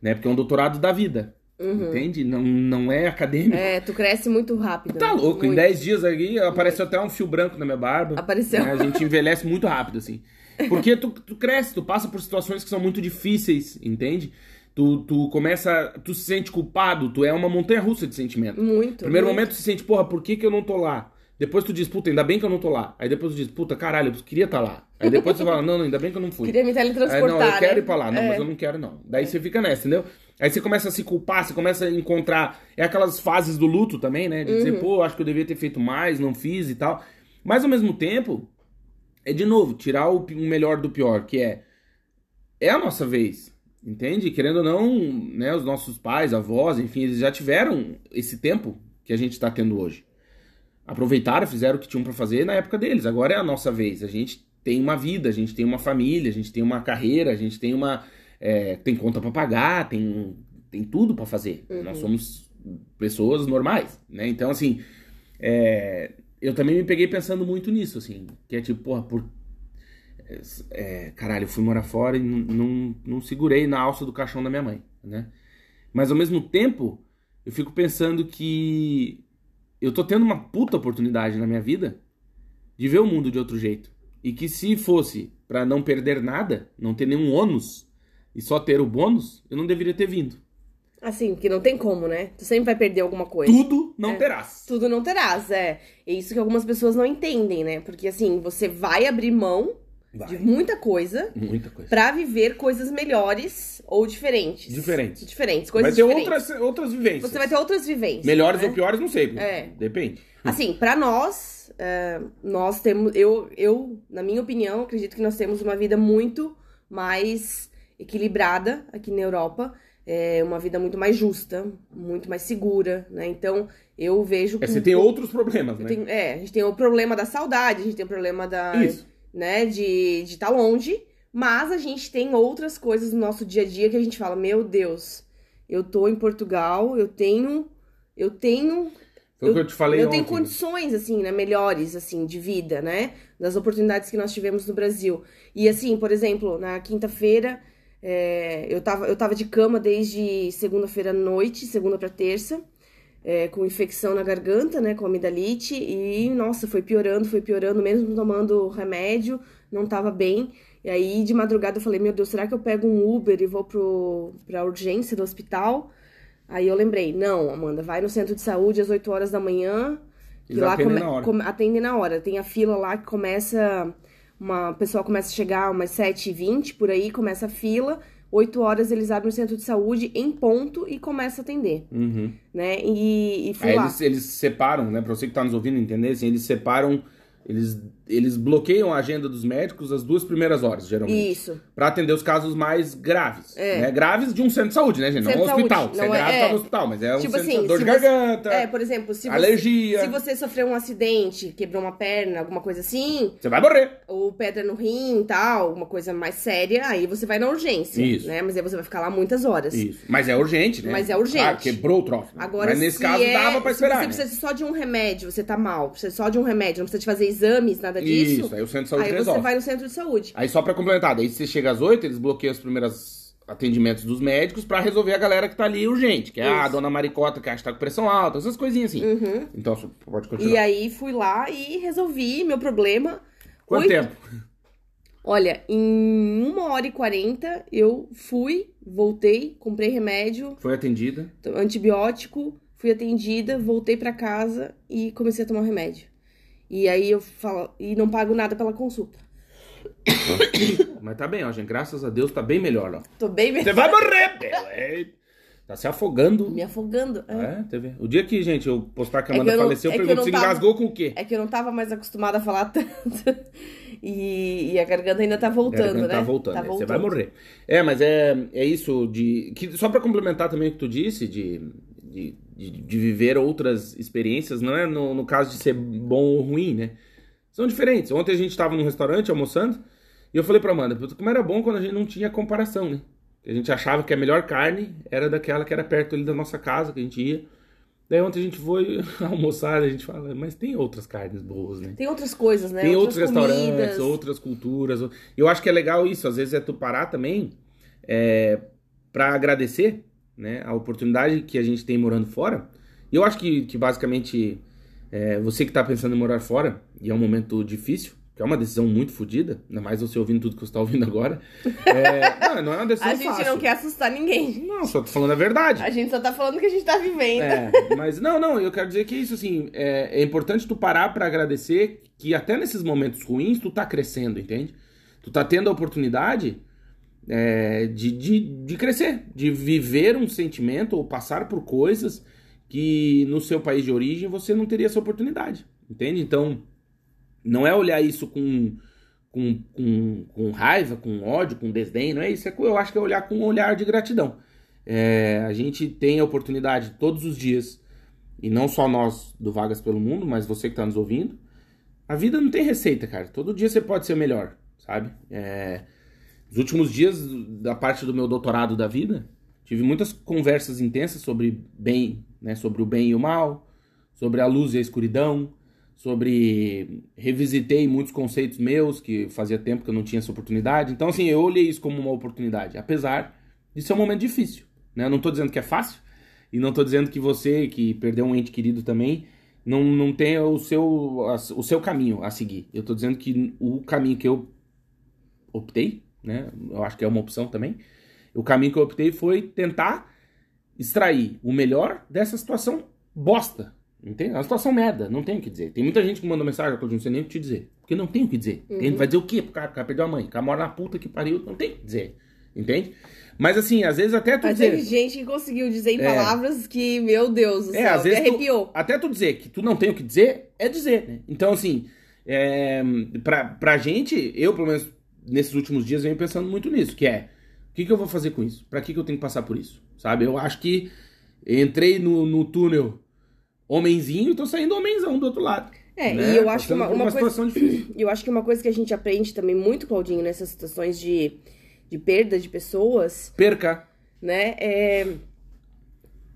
Speaker 1: Né? Porque é um doutorado da vida. Entende? Não, não é acadêmico.
Speaker 2: É, tu cresce muito rápido.
Speaker 1: Tá
Speaker 2: né?
Speaker 1: louco, em
Speaker 2: Muito.
Speaker 1: 10 dias aqui apareceu até um fio branco na minha barba.
Speaker 2: Apareceu.
Speaker 1: né? A gente envelhece muito rápido, assim. Porque tu, tu cresce, tu passa por situações que são muito difíceis, entende? Tu, tu começa. Tu se sente culpado, tu é uma montanha russa de sentimento.
Speaker 2: Muito.
Speaker 1: Primeiro
Speaker 2: muito.
Speaker 1: momento tu se sente, porra, por que, que eu não tô lá? Depois tu diz, puta, ainda bem que eu não tô lá. Aí depois tu diz, puta, caralho, eu queria estar lá. Aí depois você fala, não, não, ainda bem que eu não fui.
Speaker 2: Queria me
Speaker 1: Aí,
Speaker 2: teletransportar.
Speaker 1: não, eu quero
Speaker 2: né?
Speaker 1: ir pra lá. Não,
Speaker 2: É.
Speaker 1: mas eu não quero, não. Daí você fica nessa, entendeu? Aí você começa a se culpar, você começa a encontrar. É aquelas fases do luto também, né? De
Speaker 2: Uhum.
Speaker 1: dizer, pô, acho que eu devia ter feito mais, não fiz e tal. Mas ao mesmo tempo, é de novo, tirar o melhor do pior, que é. É a nossa vez. Entende? Querendo ou não, né, os nossos pais, avós, enfim, eles já tiveram esse tempo que a gente tá tendo hoje. Aproveitaram, fizeram o que tinham pra fazer na época deles. Agora é a nossa vez. A gente tem uma vida, a gente tem uma família, a gente tem uma carreira, a gente tem uma. é, tem conta pra pagar, tem, tem tudo pra fazer. Nós somos pessoas normais, né? Então, assim, é, eu também me peguei pensando muito nisso, assim, que é tipo, porra, por. É, caralho, eu fui morar fora e não, segurei na alça do caixão da minha mãe, né? Mas ao mesmo tempo, eu fico pensando que eu tô tendo uma puta oportunidade na minha vida de ver o mundo de outro jeito. E que se fosse para não perder nada, não ter nenhum ônus e só ter o bônus, eu não deveria ter vindo.
Speaker 2: Assim, que não tem como, né? Tu sempre vai perder alguma coisa.
Speaker 1: Tudo não
Speaker 2: É.
Speaker 1: terás.
Speaker 2: Tudo não terás, é. É isso que algumas pessoas não entendem, né? Porque assim, você vai abrir mão
Speaker 1: Vai.
Speaker 2: de muita coisa
Speaker 1: Muita coisa.
Speaker 2: pra viver coisas melhores ou diferentes.
Speaker 1: Diferentes.
Speaker 2: Diferentes,
Speaker 1: Vai
Speaker 2: coisas
Speaker 1: ter
Speaker 2: diferentes.
Speaker 1: outras, outras vivências.
Speaker 2: Você vai ter outras vivências.
Speaker 1: Melhores
Speaker 2: né?
Speaker 1: ou piores, não sei.
Speaker 2: É.
Speaker 1: Depende.
Speaker 2: Assim, pra nós, é, nós temos. Eu, eu, na minha opinião, acredito que nós temos uma vida muito mais equilibrada aqui na Europa. É uma vida muito mais justa, muito mais segura, né? Então, eu vejo.
Speaker 1: É, você tem outros problemas, né?
Speaker 2: tem- é, a gente tem o problema da saudade, a gente tem o problema da.
Speaker 1: Isso.
Speaker 2: Né, de estar longe, mas a gente tem outras coisas no nosso dia a dia que a gente fala, meu Deus, eu tô em Portugal, eu tenho, eu tenho,
Speaker 1: Foi o que eu te falei
Speaker 2: eu
Speaker 1: ontem.
Speaker 2: tenho condições, assim, né, melhores, assim, de vida, né, das oportunidades que nós tivemos no Brasil. E assim, por exemplo, na quinta-feira, é, eu, tava, eu tava de cama desde segunda-feira à noite, segunda pra terça, é, com infecção na garganta, né, com amidalite, e nossa, foi piorando, foi piorando, mesmo tomando remédio, não tava bem. E aí de madrugada eu falei, meu Deus, será que eu pego um Uber e vou pro, pra urgência do hospital? Aí eu lembrei, não, Amanda, vai no centro de saúde às 8 horas da manhã,
Speaker 1: Eles
Speaker 2: lá
Speaker 1: atendem
Speaker 2: come-
Speaker 1: na hora.
Speaker 2: atendem na hora. Tem a fila lá que começa. Uma pessoa começa a chegar umas 7h20 por aí, começa a fila. 8 horas eles abrem o centro de saúde em ponto e começa a atender,
Speaker 1: Uhum.
Speaker 2: né? E, e
Speaker 1: Aí eles, eles separam, né? Pra você que tá nos ouvindo entender, assim, eles separam. Eles, eles bloqueiam a agenda dos médicos as duas primeiras horas, geralmente.
Speaker 2: Isso.
Speaker 1: Pra atender os casos mais graves.
Speaker 2: É.
Speaker 1: Né? Graves de um centro de saúde, né, gente?
Speaker 2: Centro
Speaker 1: não um hospital.
Speaker 2: saúde,
Speaker 1: Se é
Speaker 2: não é-
Speaker 1: grave,
Speaker 2: é.
Speaker 1: tá no hospital, mas é um
Speaker 2: Tipo assim,
Speaker 1: dor
Speaker 2: se
Speaker 1: de
Speaker 2: você-
Speaker 1: garganta,
Speaker 2: É, por exemplo, se você,
Speaker 1: alergia.
Speaker 2: se você sofreu um acidente, quebrou uma perna, alguma coisa assim,
Speaker 1: Você vai morrer.
Speaker 2: ou pedra no rim e tal, alguma coisa mais séria, aí você vai na urgência,
Speaker 1: Isso.
Speaker 2: né? Mas aí você vai ficar lá muitas horas.
Speaker 1: Isso. Mas é urgente, né?
Speaker 2: Mas é urgente.
Speaker 1: Ah, quebrou o troço. né?
Speaker 2: Agora,
Speaker 1: Mas nesse
Speaker 2: se
Speaker 1: caso
Speaker 2: é-
Speaker 1: dava pra
Speaker 2: se
Speaker 1: esperar.
Speaker 2: você
Speaker 1: né?
Speaker 2: precisa só de um remédio, você tá mal, precisa só de um remédio, não precisa de fazer exames, nada disso.
Speaker 1: Isso, aí o centro de saúde
Speaker 2: aí você
Speaker 1: resolve.
Speaker 2: vai no centro de saúde.
Speaker 1: Aí só pra complementar, daí você chega às 8, eles bloqueiam os primeiros atendimentos dos médicos pra resolver a galera que tá ali urgente, que é a
Speaker 2: Isso.
Speaker 1: dona Maricota que acha que tá com pressão alta, essas coisinhas assim.
Speaker 2: Uhum.
Speaker 1: Então, pode
Speaker 2: E
Speaker 1: continuar.
Speaker 2: aí fui lá e resolvi meu problema.
Speaker 1: Quanto
Speaker 2: Oito-
Speaker 1: tempo?
Speaker 2: Olha, em uma hora e quarenta eu fui, voltei, comprei remédio,
Speaker 1: Foi atendida.
Speaker 2: antibiótico, fui atendida, voltei pra casa e comecei a tomar o remédio. E aí eu falo, e não pago nada pela consulta.
Speaker 1: Mas tá bem, ó, gente. Graças a Deus tá bem melhor, ó.
Speaker 2: Tô bem me,
Speaker 1: Você vai morrer, meu. É, Tá se afogando.
Speaker 2: me afogando. É.
Speaker 1: É, teve. O dia que, gente, eu postar que a
Speaker 2: É que
Speaker 1: Amanda
Speaker 2: não-
Speaker 1: faleceu, eu
Speaker 2: é eu
Speaker 1: pergunto se
Speaker 2: tava-
Speaker 1: engasgou com o quê?
Speaker 2: É que eu não tava mais acostumada a falar tanto. E, e a garganta ainda tá voltando, né?
Speaker 1: Tá voltando,
Speaker 2: Tá
Speaker 1: né? você
Speaker 2: voltando.
Speaker 1: vai morrer. É, mas é, é isso de. Que, só pra complementar também o que tu disse, de, de, de, de viver outras experiências, não é no, no caso de ser bom ou ruim, né? São diferentes. Ontem a gente tava num restaurante almoçando e eu falei pra Amanda, "Puta, como era bom quando a gente não tinha comparação, né? A gente achava que a melhor carne era daquela que era perto ali da nossa casa, que a gente ia. Daí ontem a gente foi almoçar, a gente fala, mas tem outras carnes boas, né?
Speaker 2: Tem outras coisas, né?
Speaker 1: Tem outros
Speaker 2: outras
Speaker 1: restaurantes,
Speaker 2: comidas.
Speaker 1: outras culturas. Eu acho que é legal isso, às vezes é tu parar também é, para agradecer né, a oportunidade que a gente tem morando fora. E eu acho que, que basicamente é, você que tá pensando em morar fora, e é um momento difícil, que é uma decisão muito fodida, ainda mais você ouvindo tudo que você tá ouvindo agora. É, não, não é uma decisão
Speaker 2: A gente
Speaker 1: fácil.
Speaker 2: não quer assustar ninguém.
Speaker 1: Não, só tô falando a verdade.
Speaker 2: A gente só tá falando o que a gente tá vivendo.
Speaker 1: É, mas não, não, eu quero dizer que isso, assim, é, é importante tu parar pra agradecer que até nesses momentos ruins tu tá crescendo, entende? Tu tá tendo a oportunidade é, de, de, de crescer, de viver um sentimento ou passar por coisas que no seu país de origem você não teria essa oportunidade, entende? Então, não é olhar isso com, com, com, com raiva, com ódio, com desdém, não é isso. É, eu acho que é olhar com um olhar de gratidão. É, a gente tem a oportunidade todos os dias, e não só nós do Vagas pelo Mundo, mas você que está nos ouvindo. A vida não tem receita, cara. Todo dia você pode ser melhor, sabe? É, os últimos dias da parte do meu doutorado da vida, tive muitas conversas intensas sobre bem, né? Sobre o bem e o mal, sobre a luz e a escuridão, sobre revisitei muitos conceitos meus que fazia tempo que eu não tinha essa oportunidade. Então assim, eu olhei isso como uma oportunidade, apesar de ser um momento difícil, né? Eu não tô dizendo que é fácil, e não tô dizendo que você, que perdeu um ente querido também, não, não tenha o seu, o seu caminho a seguir. Eu tô dizendo que o caminho que eu optei, né? Eu acho que é uma opção também. O caminho que eu optei foi tentar extrair o melhor dessa situação bosta. Entende? É uma situação merda, não tem o que dizer. Tem muita gente que manda mensagem, eu não sei nem o que te dizer. Porque não tem o que dizer. Uhum. Tem, vai dizer o quê pro cara? O cara perdeu a mãe, o cara mora na puta que pariu, não tem o que dizer. Entende? Mas assim, às vezes até tu
Speaker 2: Mas
Speaker 1: dizer...
Speaker 2: teve gente que conseguiu dizer em é. palavras que, meu Deus, o
Speaker 1: é,
Speaker 2: céu,
Speaker 1: às vezes
Speaker 2: arrepiou.
Speaker 1: Tu, até tu dizer que tu não tem o que dizer, é dizer, né? Então, assim, é, pra, pra gente, eu, pelo menos, nesses últimos dias, venho pensando muito nisso, que é, o que, que eu vou fazer com isso? Pra que, que eu tenho que passar por isso? Sabe? Eu acho que entrei no, no túnel homenzinho e tô saindo homenzão do outro lado.
Speaker 2: É, né? e eu acho Passando que uma, uma, coisa. Eu acho que uma coisa que a gente aprende também muito, Claudinho, nessas situações de, de perda de pessoas.
Speaker 1: Perca.
Speaker 2: Né? É.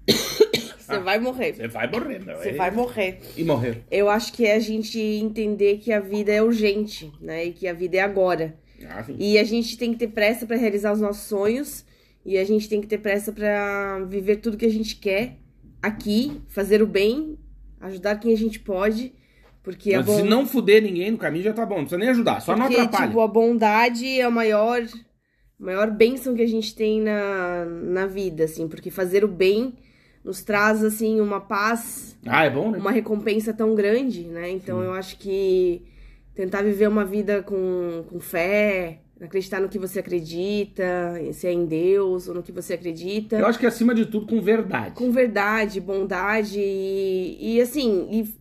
Speaker 2: Você ah, vai morrer.
Speaker 1: Você vai morrer,
Speaker 2: meu. Você é... vai morrer.
Speaker 1: E morrer.
Speaker 2: Eu acho que é a gente entender que a vida é urgente, né? E que a vida é agora. Ah, e a gente tem que ter pressa para realizar os nossos sonhos. E a gente tem que ter pressa para viver tudo que a gente quer aqui, fazer o bem, ajudar quem a gente pode. Porque
Speaker 1: Mas
Speaker 2: bom...
Speaker 1: se não fuder ninguém no caminho já tá bom, não precisa nem ajudar, só porque, não atrapalha.
Speaker 2: Tipo, a bondade é a maior, maior bênção que a gente tem na, na vida, assim, porque fazer o bem nos traz, assim, uma paz.
Speaker 1: Ah, é bom, né?
Speaker 2: Uma recompensa tão grande, né? Então Sim. eu acho que tentar viver uma vida com, com fé, acreditar no que você acredita, se é em Deus ou no que você acredita.
Speaker 1: Eu acho que acima de tudo com verdade.
Speaker 2: Com verdade, bondade e, e assim, e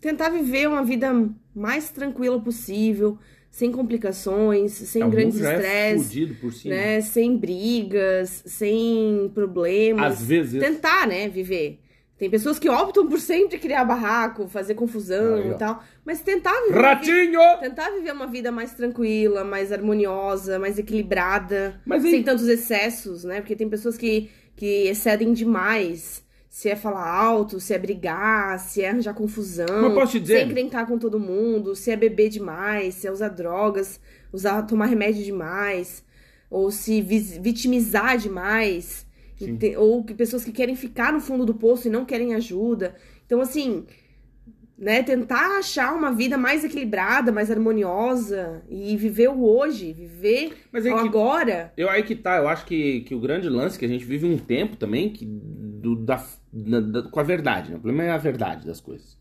Speaker 2: tentar viver uma vida mais tranquila possível, sem complicações, sem é, grandes estresses,
Speaker 1: é
Speaker 2: né, sem brigas, sem problemas.
Speaker 1: Às vezes.
Speaker 2: Tentar, né, viver. Tem pessoas que optam por sempre criar barraco, fazer confusão e tal. Mas tentar
Speaker 1: viver, Ratinho!
Speaker 2: tentar viver uma vida mais tranquila, mais harmoniosa, mais equilibrada, mas sem tantos excessos, né? Porque tem pessoas que, que excedem demais. Se é falar alto, se é brigar, se é arranjar confusão,
Speaker 1: posso te dizer?
Speaker 2: se é encrencar com todo mundo, se é beber demais, se é usar drogas, usar tomar remédio demais, ou se vitimizar demais ou que pessoas que querem ficar no fundo do poço e não querem ajuda. Então, assim, né, tentar achar uma vida mais equilibrada, mais harmoniosa e viver o hoje, viver Mas o agora.
Speaker 1: Eu aí que tá, eu acho que, que o grande lance é que a gente vive um tempo também que do, da, da, da, com a verdade, né? O problema é a verdade das coisas.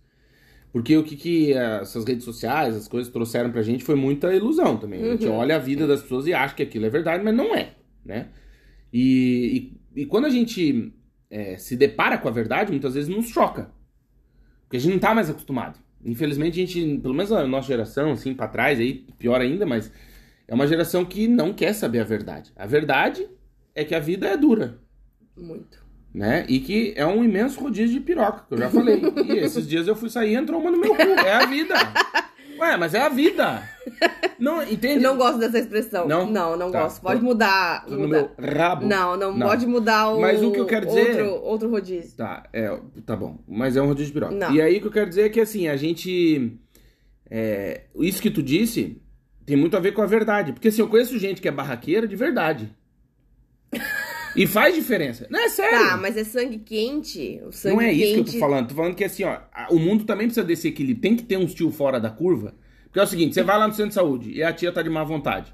Speaker 1: Porque o que, que essas redes sociais, as coisas trouxeram pra gente foi muita ilusão também. Uhum. A gente uhum. olha a vida das pessoas e acha que aquilo é verdade, mas não é, né? E, e e quando a gente é, se depara com a verdade, muitas vezes nos choca. Porque a gente não tá mais acostumado. Infelizmente, a gente, pelo menos a nossa geração, assim, pra trás, aí, pior ainda, mas é uma geração que não quer saber a verdade. A verdade é que a vida é dura.
Speaker 2: Muito.
Speaker 1: Né? E que é um imenso rodízio de piroca, que eu já falei. e esses dias eu fui sair e entrou uma no meu cu. É a vida. Ué, mas é a vida. Não, entende?
Speaker 2: Não gosto dessa expressão. Não? Não, não tá. gosto. Pode mudar.
Speaker 1: No meu rabo.
Speaker 2: Não, não, não, pode mudar o.
Speaker 1: Mas o que eu quero dizer.
Speaker 2: Outro, outro rodízio.
Speaker 1: Tá, é, tá bom. Mas é um rodízio de piroca. Não. E aí o que eu quero dizer é que assim, a gente. É, isso que tu disse tem muito a ver com a verdade. Porque assim, eu conheço gente que é barraqueira de verdade. E faz diferença. Não é sério.
Speaker 2: Tá, mas é sangue quente. O sangue
Speaker 1: não é
Speaker 2: quente...
Speaker 1: isso que eu tô falando. Tô falando que assim, ó, o mundo também precisa desse equilíbrio. Tem que ter um tio fora da curva. Porque é o seguinte, você vai lá no centro de saúde e a tia tá de má vontade.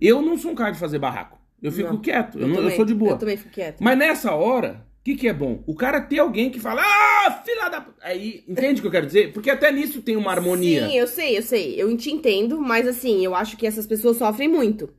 Speaker 1: Eu não sou um cara de fazer barraco. Eu fico não, quieto. Eu, eu, não, eu, sou de boa.
Speaker 2: Eu também fico quieto.
Speaker 1: Mas nessa hora, o que, que é bom? O cara ter alguém que fala, ah, filha da. Aí, entende o que eu quero dizer? Porque até nisso tem uma harmonia.
Speaker 2: Sim, eu sei, eu sei. Eu te entendo, mas assim, eu acho que essas pessoas sofrem muito.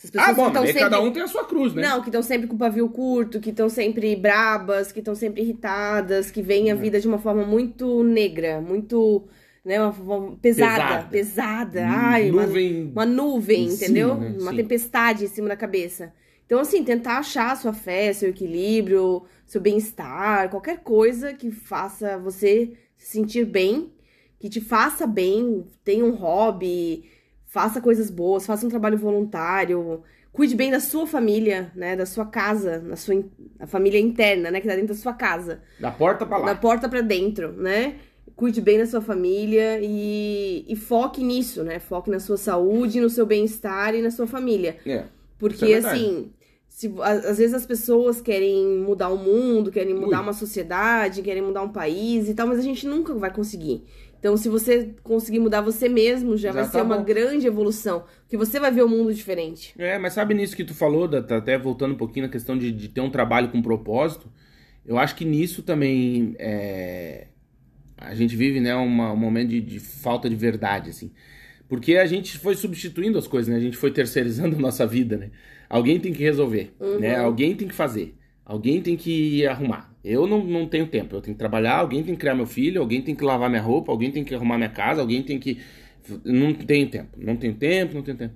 Speaker 1: Essas pessoas ah, bom, mas sempre... cada um tem a sua cruz, né?
Speaker 2: Não, que estão sempre com o pavio curto, que estão sempre brabas, que estão sempre irritadas, que veem a é. vida de uma forma muito negra, muito. Né, uma forma pesada, pesada. pesada. Ai, nuvem uma, uma nuvem, entendeu? Cima, né? Uma Sim. tempestade em cima da cabeça. Então, assim, tentar achar a sua fé, seu equilíbrio, seu bem-estar, qualquer coisa que faça você se sentir bem, que te faça bem, tenha um hobby faça coisas boas, faça um trabalho voluntário, cuide bem da sua família, né, da sua casa, na sua a família interna, né, que tá dentro da sua casa.
Speaker 1: Da porta para lá.
Speaker 2: Da porta para dentro, né? Cuide bem da sua família e, e foque nisso, né? Foque na sua saúde, no seu bem-estar e na sua família.
Speaker 1: É.
Speaker 2: Porque, é assim, se, às vezes as pessoas querem mudar o mundo, querem mudar
Speaker 1: Ui.
Speaker 2: uma sociedade, querem mudar um país e tal, mas a gente nunca vai conseguir. Então, se você conseguir mudar você mesmo, já,
Speaker 1: Já
Speaker 2: vai
Speaker 1: tá
Speaker 2: ser uma
Speaker 1: bom.
Speaker 2: grande evolução. Porque você vai ver o mundo diferente.
Speaker 1: É, mas sabe nisso que tu falou, tá até voltando um pouquinho na questão de, de ter um trabalho com propósito, eu acho que nisso também é, a gente vive né, uma- um momento de, de falta de verdade, assim. Porque a gente foi substituindo as coisas, né? A gente foi terceirizando a nossa vida, né? Alguém tem que resolver, né? Alguém tem que fazer. Alguém tem que arrumar. Eu não, não tenho tempo. Eu tenho que trabalhar, alguém tem que criar meu filho, alguém tem que lavar minha roupa, alguém tem que arrumar minha casa, alguém tem que... Não tenho tempo. Não tenho tempo, não tenho tempo.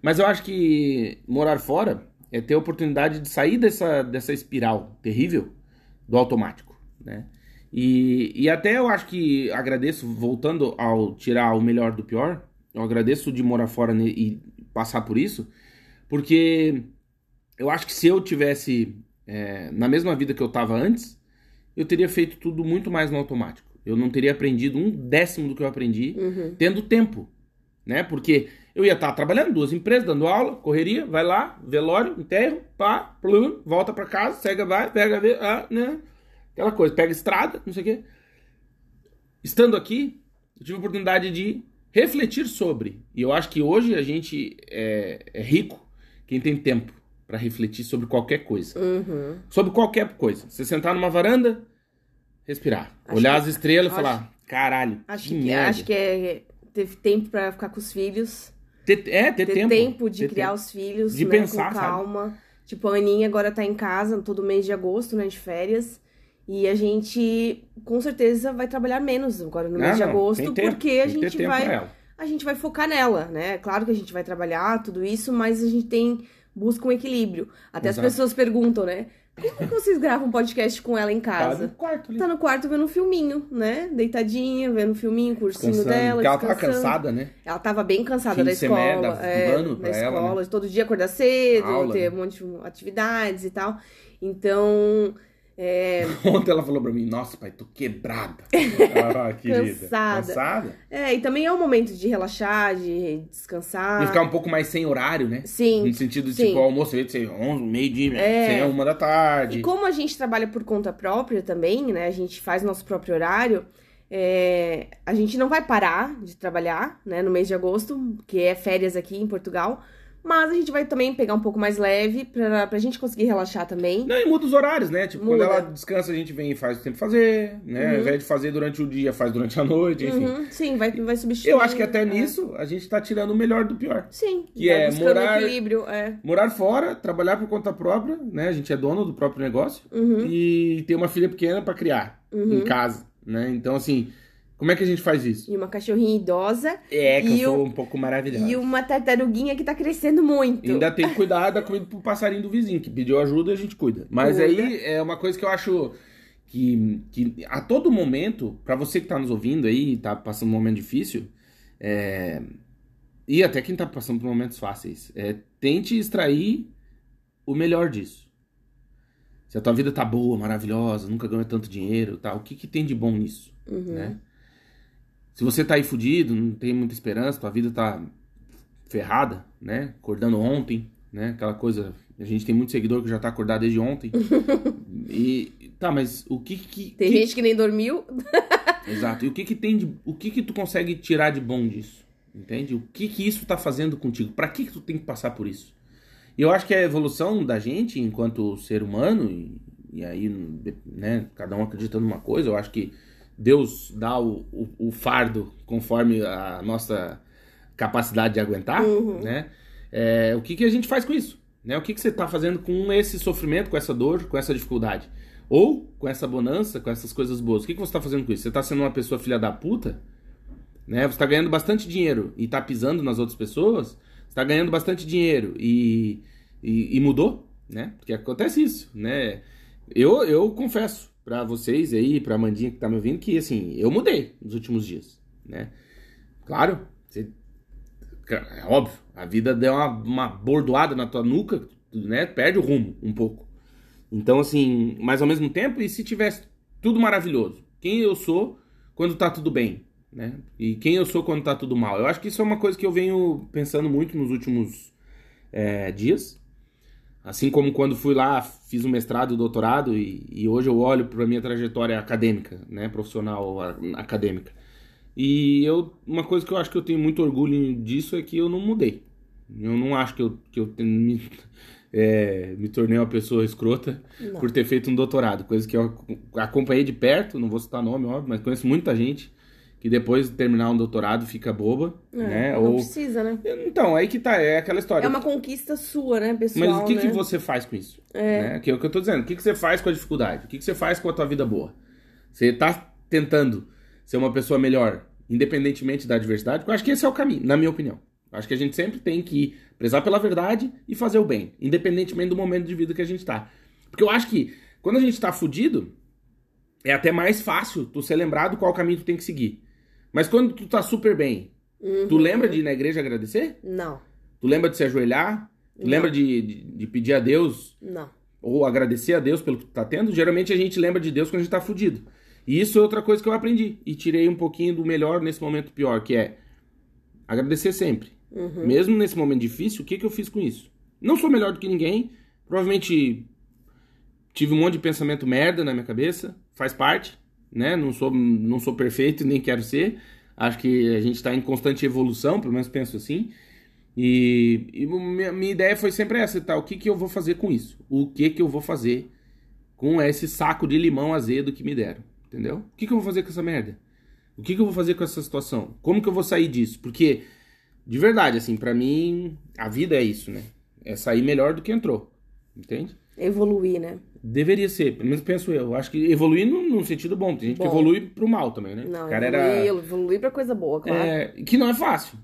Speaker 1: Mas eu acho que morar fora é ter a oportunidade de sair dessa, dessa espiral terrível do automático, né? E, e até eu acho que agradeço, voltando ao tirar o melhor do pior, eu agradeço de morar fora e passar por isso, porque eu acho que se eu tivesse é, na mesma vida que eu tava antes, eu teria feito tudo muito mais no automático. Eu não teria aprendido um décimo do que eu aprendi
Speaker 2: Uhum.
Speaker 1: tendo tempo, né? Porque eu ia estar trabalhando, duas empresas, dando aula, correria, vai lá, velório, enterro, pá, plum, volta pra casa, cega, vai, pega, ah, né? Aquela coisa, pega estrada, não sei o quê. Estando aqui, eu tive a oportunidade de refletir sobre. E eu acho que hoje a gente é, é rico quem tem tempo pra refletir sobre qualquer coisa.
Speaker 2: Uhum.
Speaker 1: Sobre qualquer coisa. Você sentar numa varanda, respirar.
Speaker 2: Acho
Speaker 1: olhar
Speaker 2: que-
Speaker 1: as estrelas e
Speaker 2: acho-
Speaker 1: falar, caralho,
Speaker 2: Acho
Speaker 1: que
Speaker 2: que,
Speaker 1: merda.
Speaker 2: acho que é, teve tempo pra ficar com os filhos.
Speaker 1: Ter, é, ter,
Speaker 2: ter
Speaker 1: tempo.
Speaker 2: tempo, de
Speaker 1: ter
Speaker 2: criar
Speaker 1: tempo.
Speaker 2: os filhos,
Speaker 1: De
Speaker 2: né,
Speaker 1: pensar,
Speaker 2: com
Speaker 1: sabe?
Speaker 2: calma. Tipo, a Aninha agora tá em casa todo mês de agosto, né, de férias. E a gente, com certeza, vai trabalhar menos agora no
Speaker 1: Não,
Speaker 2: mês de agosto, porque a gente vai, a gente vai focar nela, né? Claro que a gente vai trabalhar, tudo isso, mas a gente tem, busca um equilíbrio. Até
Speaker 1: Exato.
Speaker 2: as pessoas perguntam, né? Como que vocês gravam podcast com ela em
Speaker 1: Tá
Speaker 2: casa?
Speaker 1: no quarto ali.
Speaker 2: Tá no quarto vendo um filminho, né? Deitadinha, vendo um filminho, cursinho
Speaker 1: Descansando,
Speaker 2: dela,
Speaker 1: porque ela tava cansada, né?
Speaker 2: Ela tava bem cansada
Speaker 1: Fim
Speaker 2: da escola.
Speaker 1: dá
Speaker 2: é,
Speaker 1: dano
Speaker 2: na
Speaker 1: pra ela,
Speaker 2: escola, todo dia acordar cedo,
Speaker 1: Aula,
Speaker 2: ter
Speaker 1: né?
Speaker 2: um monte de atividades e tal. Então, é,
Speaker 1: Ontem ela falou pra mim, nossa, pai, tô quebrada. ah, querida.
Speaker 2: Cansada.
Speaker 1: Cansada.
Speaker 2: é, e também é um momento de relaxar, de descansar.
Speaker 1: E ficar um pouco mais sem horário, né?
Speaker 2: Sim.
Speaker 1: No sentido de,
Speaker 2: sim.
Speaker 1: tipo, almoço de ser 11, meio-dia,
Speaker 2: É.
Speaker 1: ser uma da tarde.
Speaker 2: E como a gente trabalha por conta própria também, né? A gente faz nosso próprio horário. é, a gente não vai parar de trabalhar, né? No mês de agosto, que é férias aqui em Portugal. Mas a gente vai também pegar um pouco mais leve pra, pra gente conseguir relaxar também.
Speaker 1: Não, e muda os horários, né? Tipo,
Speaker 2: Muda.
Speaker 1: quando ela descansa, a gente vem e faz o tempo fazer, né? Ao invés de fazer durante o dia, faz durante a noite, enfim.
Speaker 2: Uhum, sim, vai, vai substituir.
Speaker 1: Eu acho que até
Speaker 2: é.
Speaker 1: nisso a gente tá tirando o melhor do pior.
Speaker 2: Sim,
Speaker 1: Que é morar-
Speaker 2: equilíbrio, é.
Speaker 1: Morar fora, trabalhar por conta própria, né? A gente é dono do próprio negócio.
Speaker 2: Uhum.
Speaker 1: E ter uma filha pequena pra criar em casa, né? Então, assim, como é que a gente faz isso?
Speaker 2: E uma cachorrinha idosa
Speaker 1: É que
Speaker 2: E
Speaker 1: eu sou um pouco maravilhosa.
Speaker 2: e uma tartaruguinha que tá crescendo muito.
Speaker 1: Ainda tem que cuidar da comida pro passarinho do vizinho, que pediu ajuda e a gente cuida. Mas
Speaker 2: Cuida.
Speaker 1: aí é uma coisa que eu acho que, que a todo momento, pra você que tá nos ouvindo aí, tá passando um momento difícil, é, e até quem tá passando por momentos fáceis, é, tente extrair o melhor disso. Se a tua vida tá boa, maravilhosa, nunca ganhou tanto dinheiro, tá, o que que tem de bom nisso,
Speaker 2: Uhum.
Speaker 1: né? Se você tá aí fudido, não tem muita esperança, tua vida tá ferrada, né? Acordando ontem, né? Aquela coisa. A gente tem muito seguidor que já tá acordado desde ontem. e tá, mas o que que.
Speaker 2: Tem
Speaker 1: que-
Speaker 2: gente que nem dormiu.
Speaker 1: Exato. E o que que tem de. O que que tu consegue tirar de bom disso? Entende? O que que isso tá fazendo contigo? Pra que que tu tem que passar por isso? E eu acho que a evolução da gente enquanto ser humano, e, e aí, né, cada um acredita numa coisa, eu acho que Deus dá o, o, o fardo conforme a nossa capacidade de aguentar, né? É, o que, que a gente faz com isso? Né? O que, que você está fazendo com esse sofrimento, com essa dor, com essa dificuldade? Ou com essa bonança, com essas coisas boas? O que, que você está fazendo com isso? Você está sendo uma pessoa filha da puta? Né? Você está ganhando bastante dinheiro e está pisando nas outras pessoas? Você está ganhando bastante dinheiro e, e, e mudou? Né? Porque acontece isso, né? Eu, eu confesso para vocês aí, pra Mandinha que tá me ouvindo, que assim, eu mudei nos últimos dias, né? Claro, você, é óbvio, a vida deu uma, uma bordoada na tua nuca, né? Perde o rumo um pouco. Então, assim, mas ao mesmo tempo, e se tivesse tudo maravilhoso? Quem eu sou quando tá tudo bem, né? E quem eu sou quando tá tudo mal? Eu acho que isso é uma coisa que eu venho pensando muito nos últimos é, dias. Assim como quando fui lá, fiz um mestrado e doutorado, e, e hoje eu olho para a minha trajetória acadêmica, né, profissional acadêmica. E eu, uma coisa que eu acho que eu tenho muito orgulho disso é que eu não mudei. Eu não acho que eu, que eu me, é, me tornei uma pessoa escrota
Speaker 2: Não.
Speaker 1: por ter feito um doutorado. Coisa que eu acompanhei de perto, não vou citar nome, óbvio, mas conheço muita gente que depois de terminar um doutorado fica boba,
Speaker 2: É,
Speaker 1: né?
Speaker 2: Não
Speaker 1: Ou...
Speaker 2: precisa, né?
Speaker 1: Então, aí que tá, é aquela história.
Speaker 2: É uma conquista sua, né, pessoal?
Speaker 1: Mas o que,
Speaker 2: né?
Speaker 1: que você faz com isso? É. Que é o que eu tô dizendo. O que, que você faz com a dificuldade? O que, que você faz com a tua vida boa? Você tá tentando ser uma pessoa melhor, independentemente da adversidade? Porque eu acho que esse é o caminho, na minha opinião. Eu acho que a gente sempre tem que prezar pela verdade e fazer o bem, independentemente do momento de vida que a gente tá. Porque eu acho que quando a gente tá fudido, é até mais fácil tu ser lembrado qual caminho tu tem que seguir. Mas quando tu tá super bem,
Speaker 2: Uhum.
Speaker 1: tu lembra de ir na igreja agradecer?
Speaker 2: Não,
Speaker 1: Tu lembra de se ajoelhar? Tu
Speaker 2: Não.
Speaker 1: lembra de, de, de pedir a Deus
Speaker 2: não.
Speaker 1: ou agradecer a Deus pelo que tu tá tendo? Geralmente a gente lembra de Deus quando a gente tá fudido. E isso é outra coisa que eu aprendi. E tirei um pouquinho do melhor nesse momento pior, que é agradecer sempre.
Speaker 2: Uhum.
Speaker 1: Mesmo nesse momento difícil, o que, que eu fiz com isso? Não sou melhor do que ninguém. Provavelmente tive um monte de pensamento merda na minha cabeça. Faz parte, né? Não sou, não sou perfeito, nem quero ser. Acho que a gente está em constante evolução, pelo menos penso assim. E, e minha, minha ideia foi sempre essa, tá? O que, que eu vou fazer com isso? O que, que eu vou fazer com esse saco de limão azedo que me deram? Entendeu? O que, que eu vou fazer com essa merda? O que, que eu vou fazer com essa situação? Como que eu vou sair disso? Porque, de verdade, assim, pra mim, a vida é isso, né? É sair melhor do que entrou. Entende?
Speaker 2: Evoluir, né?
Speaker 1: Deveria ser, pelo menos penso eu. Acho que evoluir num, num sentido bom. Tem gente que
Speaker 2: Bom.
Speaker 1: evolui pro mal também, né?
Speaker 2: Não,
Speaker 1: o cara
Speaker 2: evoluir,
Speaker 1: era.
Speaker 2: evoluir pra coisa boa, claro.
Speaker 1: É, que não é fácil.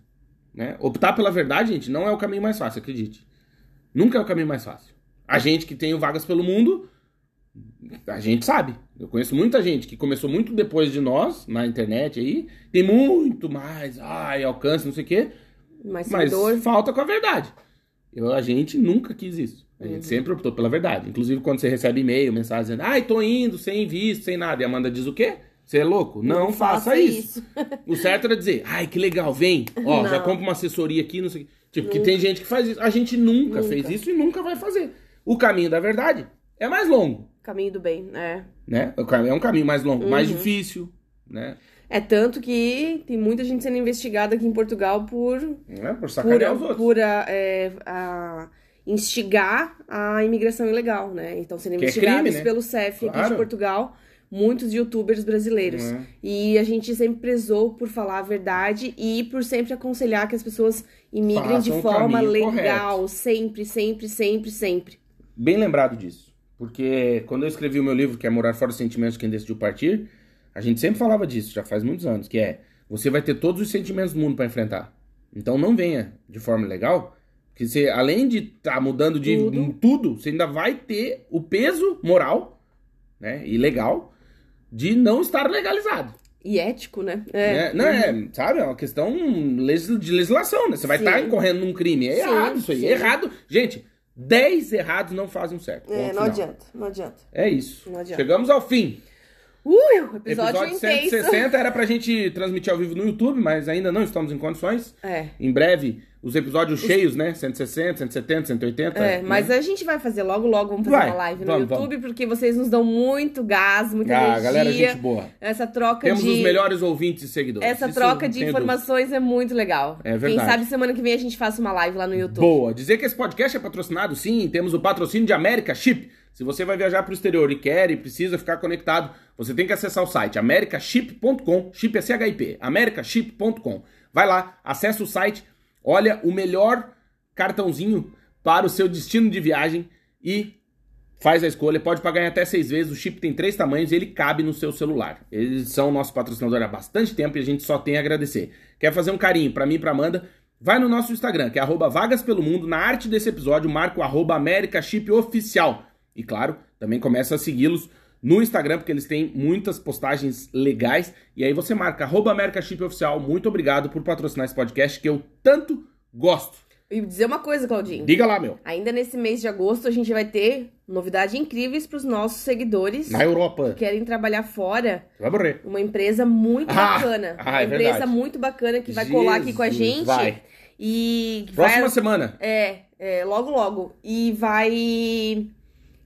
Speaker 1: Né? Optar pela verdade, gente, não é o caminho mais fácil, acredite. Nunca é o caminho mais fácil. A gente que tem Vagas pelo Mundo, a gente sabe. Eu conheço muita gente que começou muito depois de nós, na internet aí, tem muito mais, ai, alcance, não sei o quê, mas
Speaker 2: seguidor.
Speaker 1: falta com a verdade. Eu, a gente nunca quis isso. A gente sempre optou pela verdade. Inclusive, quando você recebe e-mail, mensagem dizendo, ai, tô indo, sem visto, sem nada. E a Amanda diz o quê? Você é louco? Não, faça, isso. O certo era dizer, ai, que legal, vem. Ó,
Speaker 2: Não.
Speaker 1: já compra uma assessoria aqui, não sei o quê. Tipo, que tem gente que faz isso. A gente nunca, fez isso e nunca vai fazer. O caminho da verdade é mais longo,
Speaker 2: Caminho do bem, é.
Speaker 1: né? É um caminho mais longo,
Speaker 2: Uhum.
Speaker 1: mais difícil, né?
Speaker 2: É tanto que tem muita gente sendo investigada aqui em Portugal por
Speaker 1: Né? Por
Speaker 2: por,
Speaker 1: sacanear os outros.
Speaker 2: por a, é, a instigar a imigração ilegal, né? Então sendo
Speaker 1: Que é
Speaker 2: investigados
Speaker 1: crime, né?
Speaker 2: pelo CEF aqui de Portugal, muitos youtubers brasileiros.
Speaker 1: É.
Speaker 2: E a gente sempre prezou por falar a verdade e por sempre aconselhar que as pessoas imigrem
Speaker 1: Façam
Speaker 2: de forma legal, sempre, sempre, sempre, sempre.
Speaker 1: Bem lembrado disso. Porque quando eu escrevi o meu livro, que é Morar Fora dos Sentimentos, Quem Decidiu Partir, a gente sempre falava disso, já faz muitos anos, que é, você vai ter todos os sentimentos do mundo para enfrentar. Então não venha de forma legal, que você, além de estar tá mudando de
Speaker 2: Tudo.
Speaker 1: tudo, você ainda vai ter o peso moral, né, e legal, de não estar legalizado.
Speaker 2: E ético, né?
Speaker 1: né? Não é, sabe, é uma questão de legislação, né? Você vai
Speaker 2: Sim.
Speaker 1: estar incorrendo num crime. É
Speaker 2: Sim,
Speaker 1: errado isso aí. É errado. Gente, 10 errados não fazem um certo.
Speaker 2: É, não
Speaker 1: final.
Speaker 2: adianta, não adianta.
Speaker 1: É isso.
Speaker 2: Adianta.
Speaker 1: Chegamos ao fim.
Speaker 2: Uh, episódio,
Speaker 1: Episódio
Speaker 2: intenso.
Speaker 1: 160 era pra gente transmitir ao vivo no YouTube, mas ainda não estamos em condições.
Speaker 2: É.
Speaker 1: Em breve, os episódios cheios, né? 160, 170, 180.
Speaker 2: É, mas
Speaker 1: né?
Speaker 2: a gente vai fazer logo, logo, vamos fazer
Speaker 1: Vai,
Speaker 2: uma live no
Speaker 1: vamos,
Speaker 2: YouTube, porque vocês nos dão muito gás, muita
Speaker 1: Ah,
Speaker 2: energia.
Speaker 1: galera, gente boa.
Speaker 2: Essa troca
Speaker 1: Temos
Speaker 2: de.
Speaker 1: os melhores ouvintes e seguidores.
Speaker 2: Essa
Speaker 1: Isso
Speaker 2: troca de informações é muito legal.
Speaker 1: É verdade.
Speaker 2: Quem sabe semana que vem a gente faça uma live lá no YouTube.
Speaker 1: Boa. Dizer que esse podcast é patrocinado, sim. Temos o patrocínio de América Chip. Se você vai viajar para o exterior e quer e precisa ficar conectado, você tem que acessar o site americaship.com. Chip é C-H-I-P. americaship.com. Vai lá, acessa o site, olha o melhor cartãozinho para o seu destino de viagem e faz a escolha. Pode pagar em até seis vezes. O chip tem três tamanhos e ele cabe no seu celular. Eles são nosso patrocinador há bastante tempo e a gente só tem a agradecer. Quer fazer um carinho para mim e para Amanda? Vai no nosso Instagram, que é Vagas Pelo Mundo. Na arte desse episódio, marca o arroba América Chip Oficial. E claro, também começa a segui-los no Instagram, porque eles têm muitas postagens legais. E aí você marca arroba Oficial. Muito obrigado por patrocinar esse podcast que eu tanto gosto.
Speaker 2: E dizer uma coisa, Claudinho.
Speaker 1: Diga lá, meu.
Speaker 2: Ainda nesse mês de agosto a gente vai ter novidades incríveis para os nossos seguidores
Speaker 1: Na Europa.
Speaker 2: que querem trabalhar fora.
Speaker 1: Vai morrer.
Speaker 2: Uma empresa muito
Speaker 1: Ah,
Speaker 2: bacana.
Speaker 1: ah,
Speaker 2: uma
Speaker 1: é
Speaker 2: empresa
Speaker 1: verdade.
Speaker 2: muito bacana que vai colar aqui com a
Speaker 1: Jesus,
Speaker 2: gente.
Speaker 1: vai.
Speaker 2: E
Speaker 1: Próxima
Speaker 2: vai,
Speaker 1: semana.
Speaker 2: É, é, logo, logo. E vai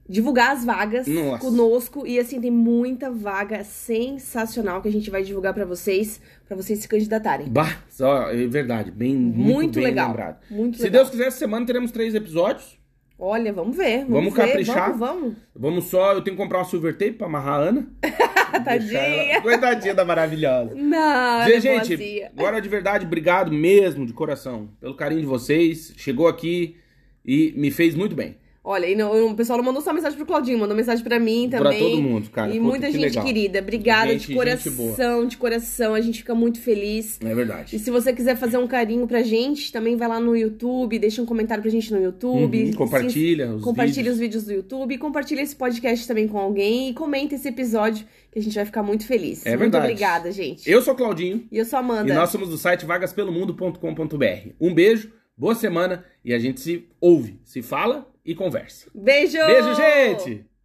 Speaker 2: divulgar as vagas
Speaker 1: Nossa.
Speaker 2: conosco. E assim, tem muita vaga sensacional que a gente vai divulgar pra vocês, pra vocês se candidatarem.
Speaker 1: Bah, só, é verdade, bem, muito,
Speaker 2: Muito
Speaker 1: bem
Speaker 2: legal.
Speaker 1: lembrado.
Speaker 2: Muito
Speaker 1: Se
Speaker 2: legal.
Speaker 1: Deus quiser, essa semana teremos três episódios.
Speaker 2: Olha, vamos ver. Vamos,
Speaker 1: Vamos
Speaker 2: ver,
Speaker 1: caprichar.
Speaker 2: Vamos, vamos.
Speaker 1: Vamos só, eu tenho que comprar uma silver tape pra amarrar a Ana.
Speaker 2: Tadinha.
Speaker 1: ela- Coitadinha da maravilhosa.
Speaker 2: Não, ela é
Speaker 1: gente,
Speaker 2: boazinha.
Speaker 1: agora de verdade, obrigado mesmo, de coração, pelo carinho de vocês. Chegou aqui e me fez muito bem.
Speaker 2: Olha, e não- o pessoal não mandou só mensagem pro Claudinho, mandou mensagem pra mim
Speaker 1: Pra
Speaker 2: também.
Speaker 1: todo mundo, cara.
Speaker 2: E
Speaker 1: Puta,
Speaker 2: muita
Speaker 1: que
Speaker 2: gente
Speaker 1: legal.
Speaker 2: querida. Obrigada
Speaker 1: Gente-
Speaker 2: de coração, de coração. A gente fica muito feliz.
Speaker 1: É
Speaker 2: E
Speaker 1: verdade.
Speaker 2: se você quiser fazer um carinho pra gente, também vai lá no YouTube, deixa um comentário pra gente no YouTube.
Speaker 1: Uhum, compartilha
Speaker 2: se-
Speaker 1: os
Speaker 2: compartilha
Speaker 1: vídeos.
Speaker 2: os vídeos do YouTube, compartilha esse podcast também com alguém e comenta esse episódio que a gente vai ficar muito feliz.
Speaker 1: É
Speaker 2: muito
Speaker 1: verdade.
Speaker 2: obrigada, gente.
Speaker 1: Eu sou Claudinho
Speaker 2: E eu sou a Amanda.
Speaker 1: e nós somos do site vagaspelomundo.com.br. Um beijo, boa semana e a gente se ouve, se fala e converse.
Speaker 2: Beijo!
Speaker 1: Beijo, gente!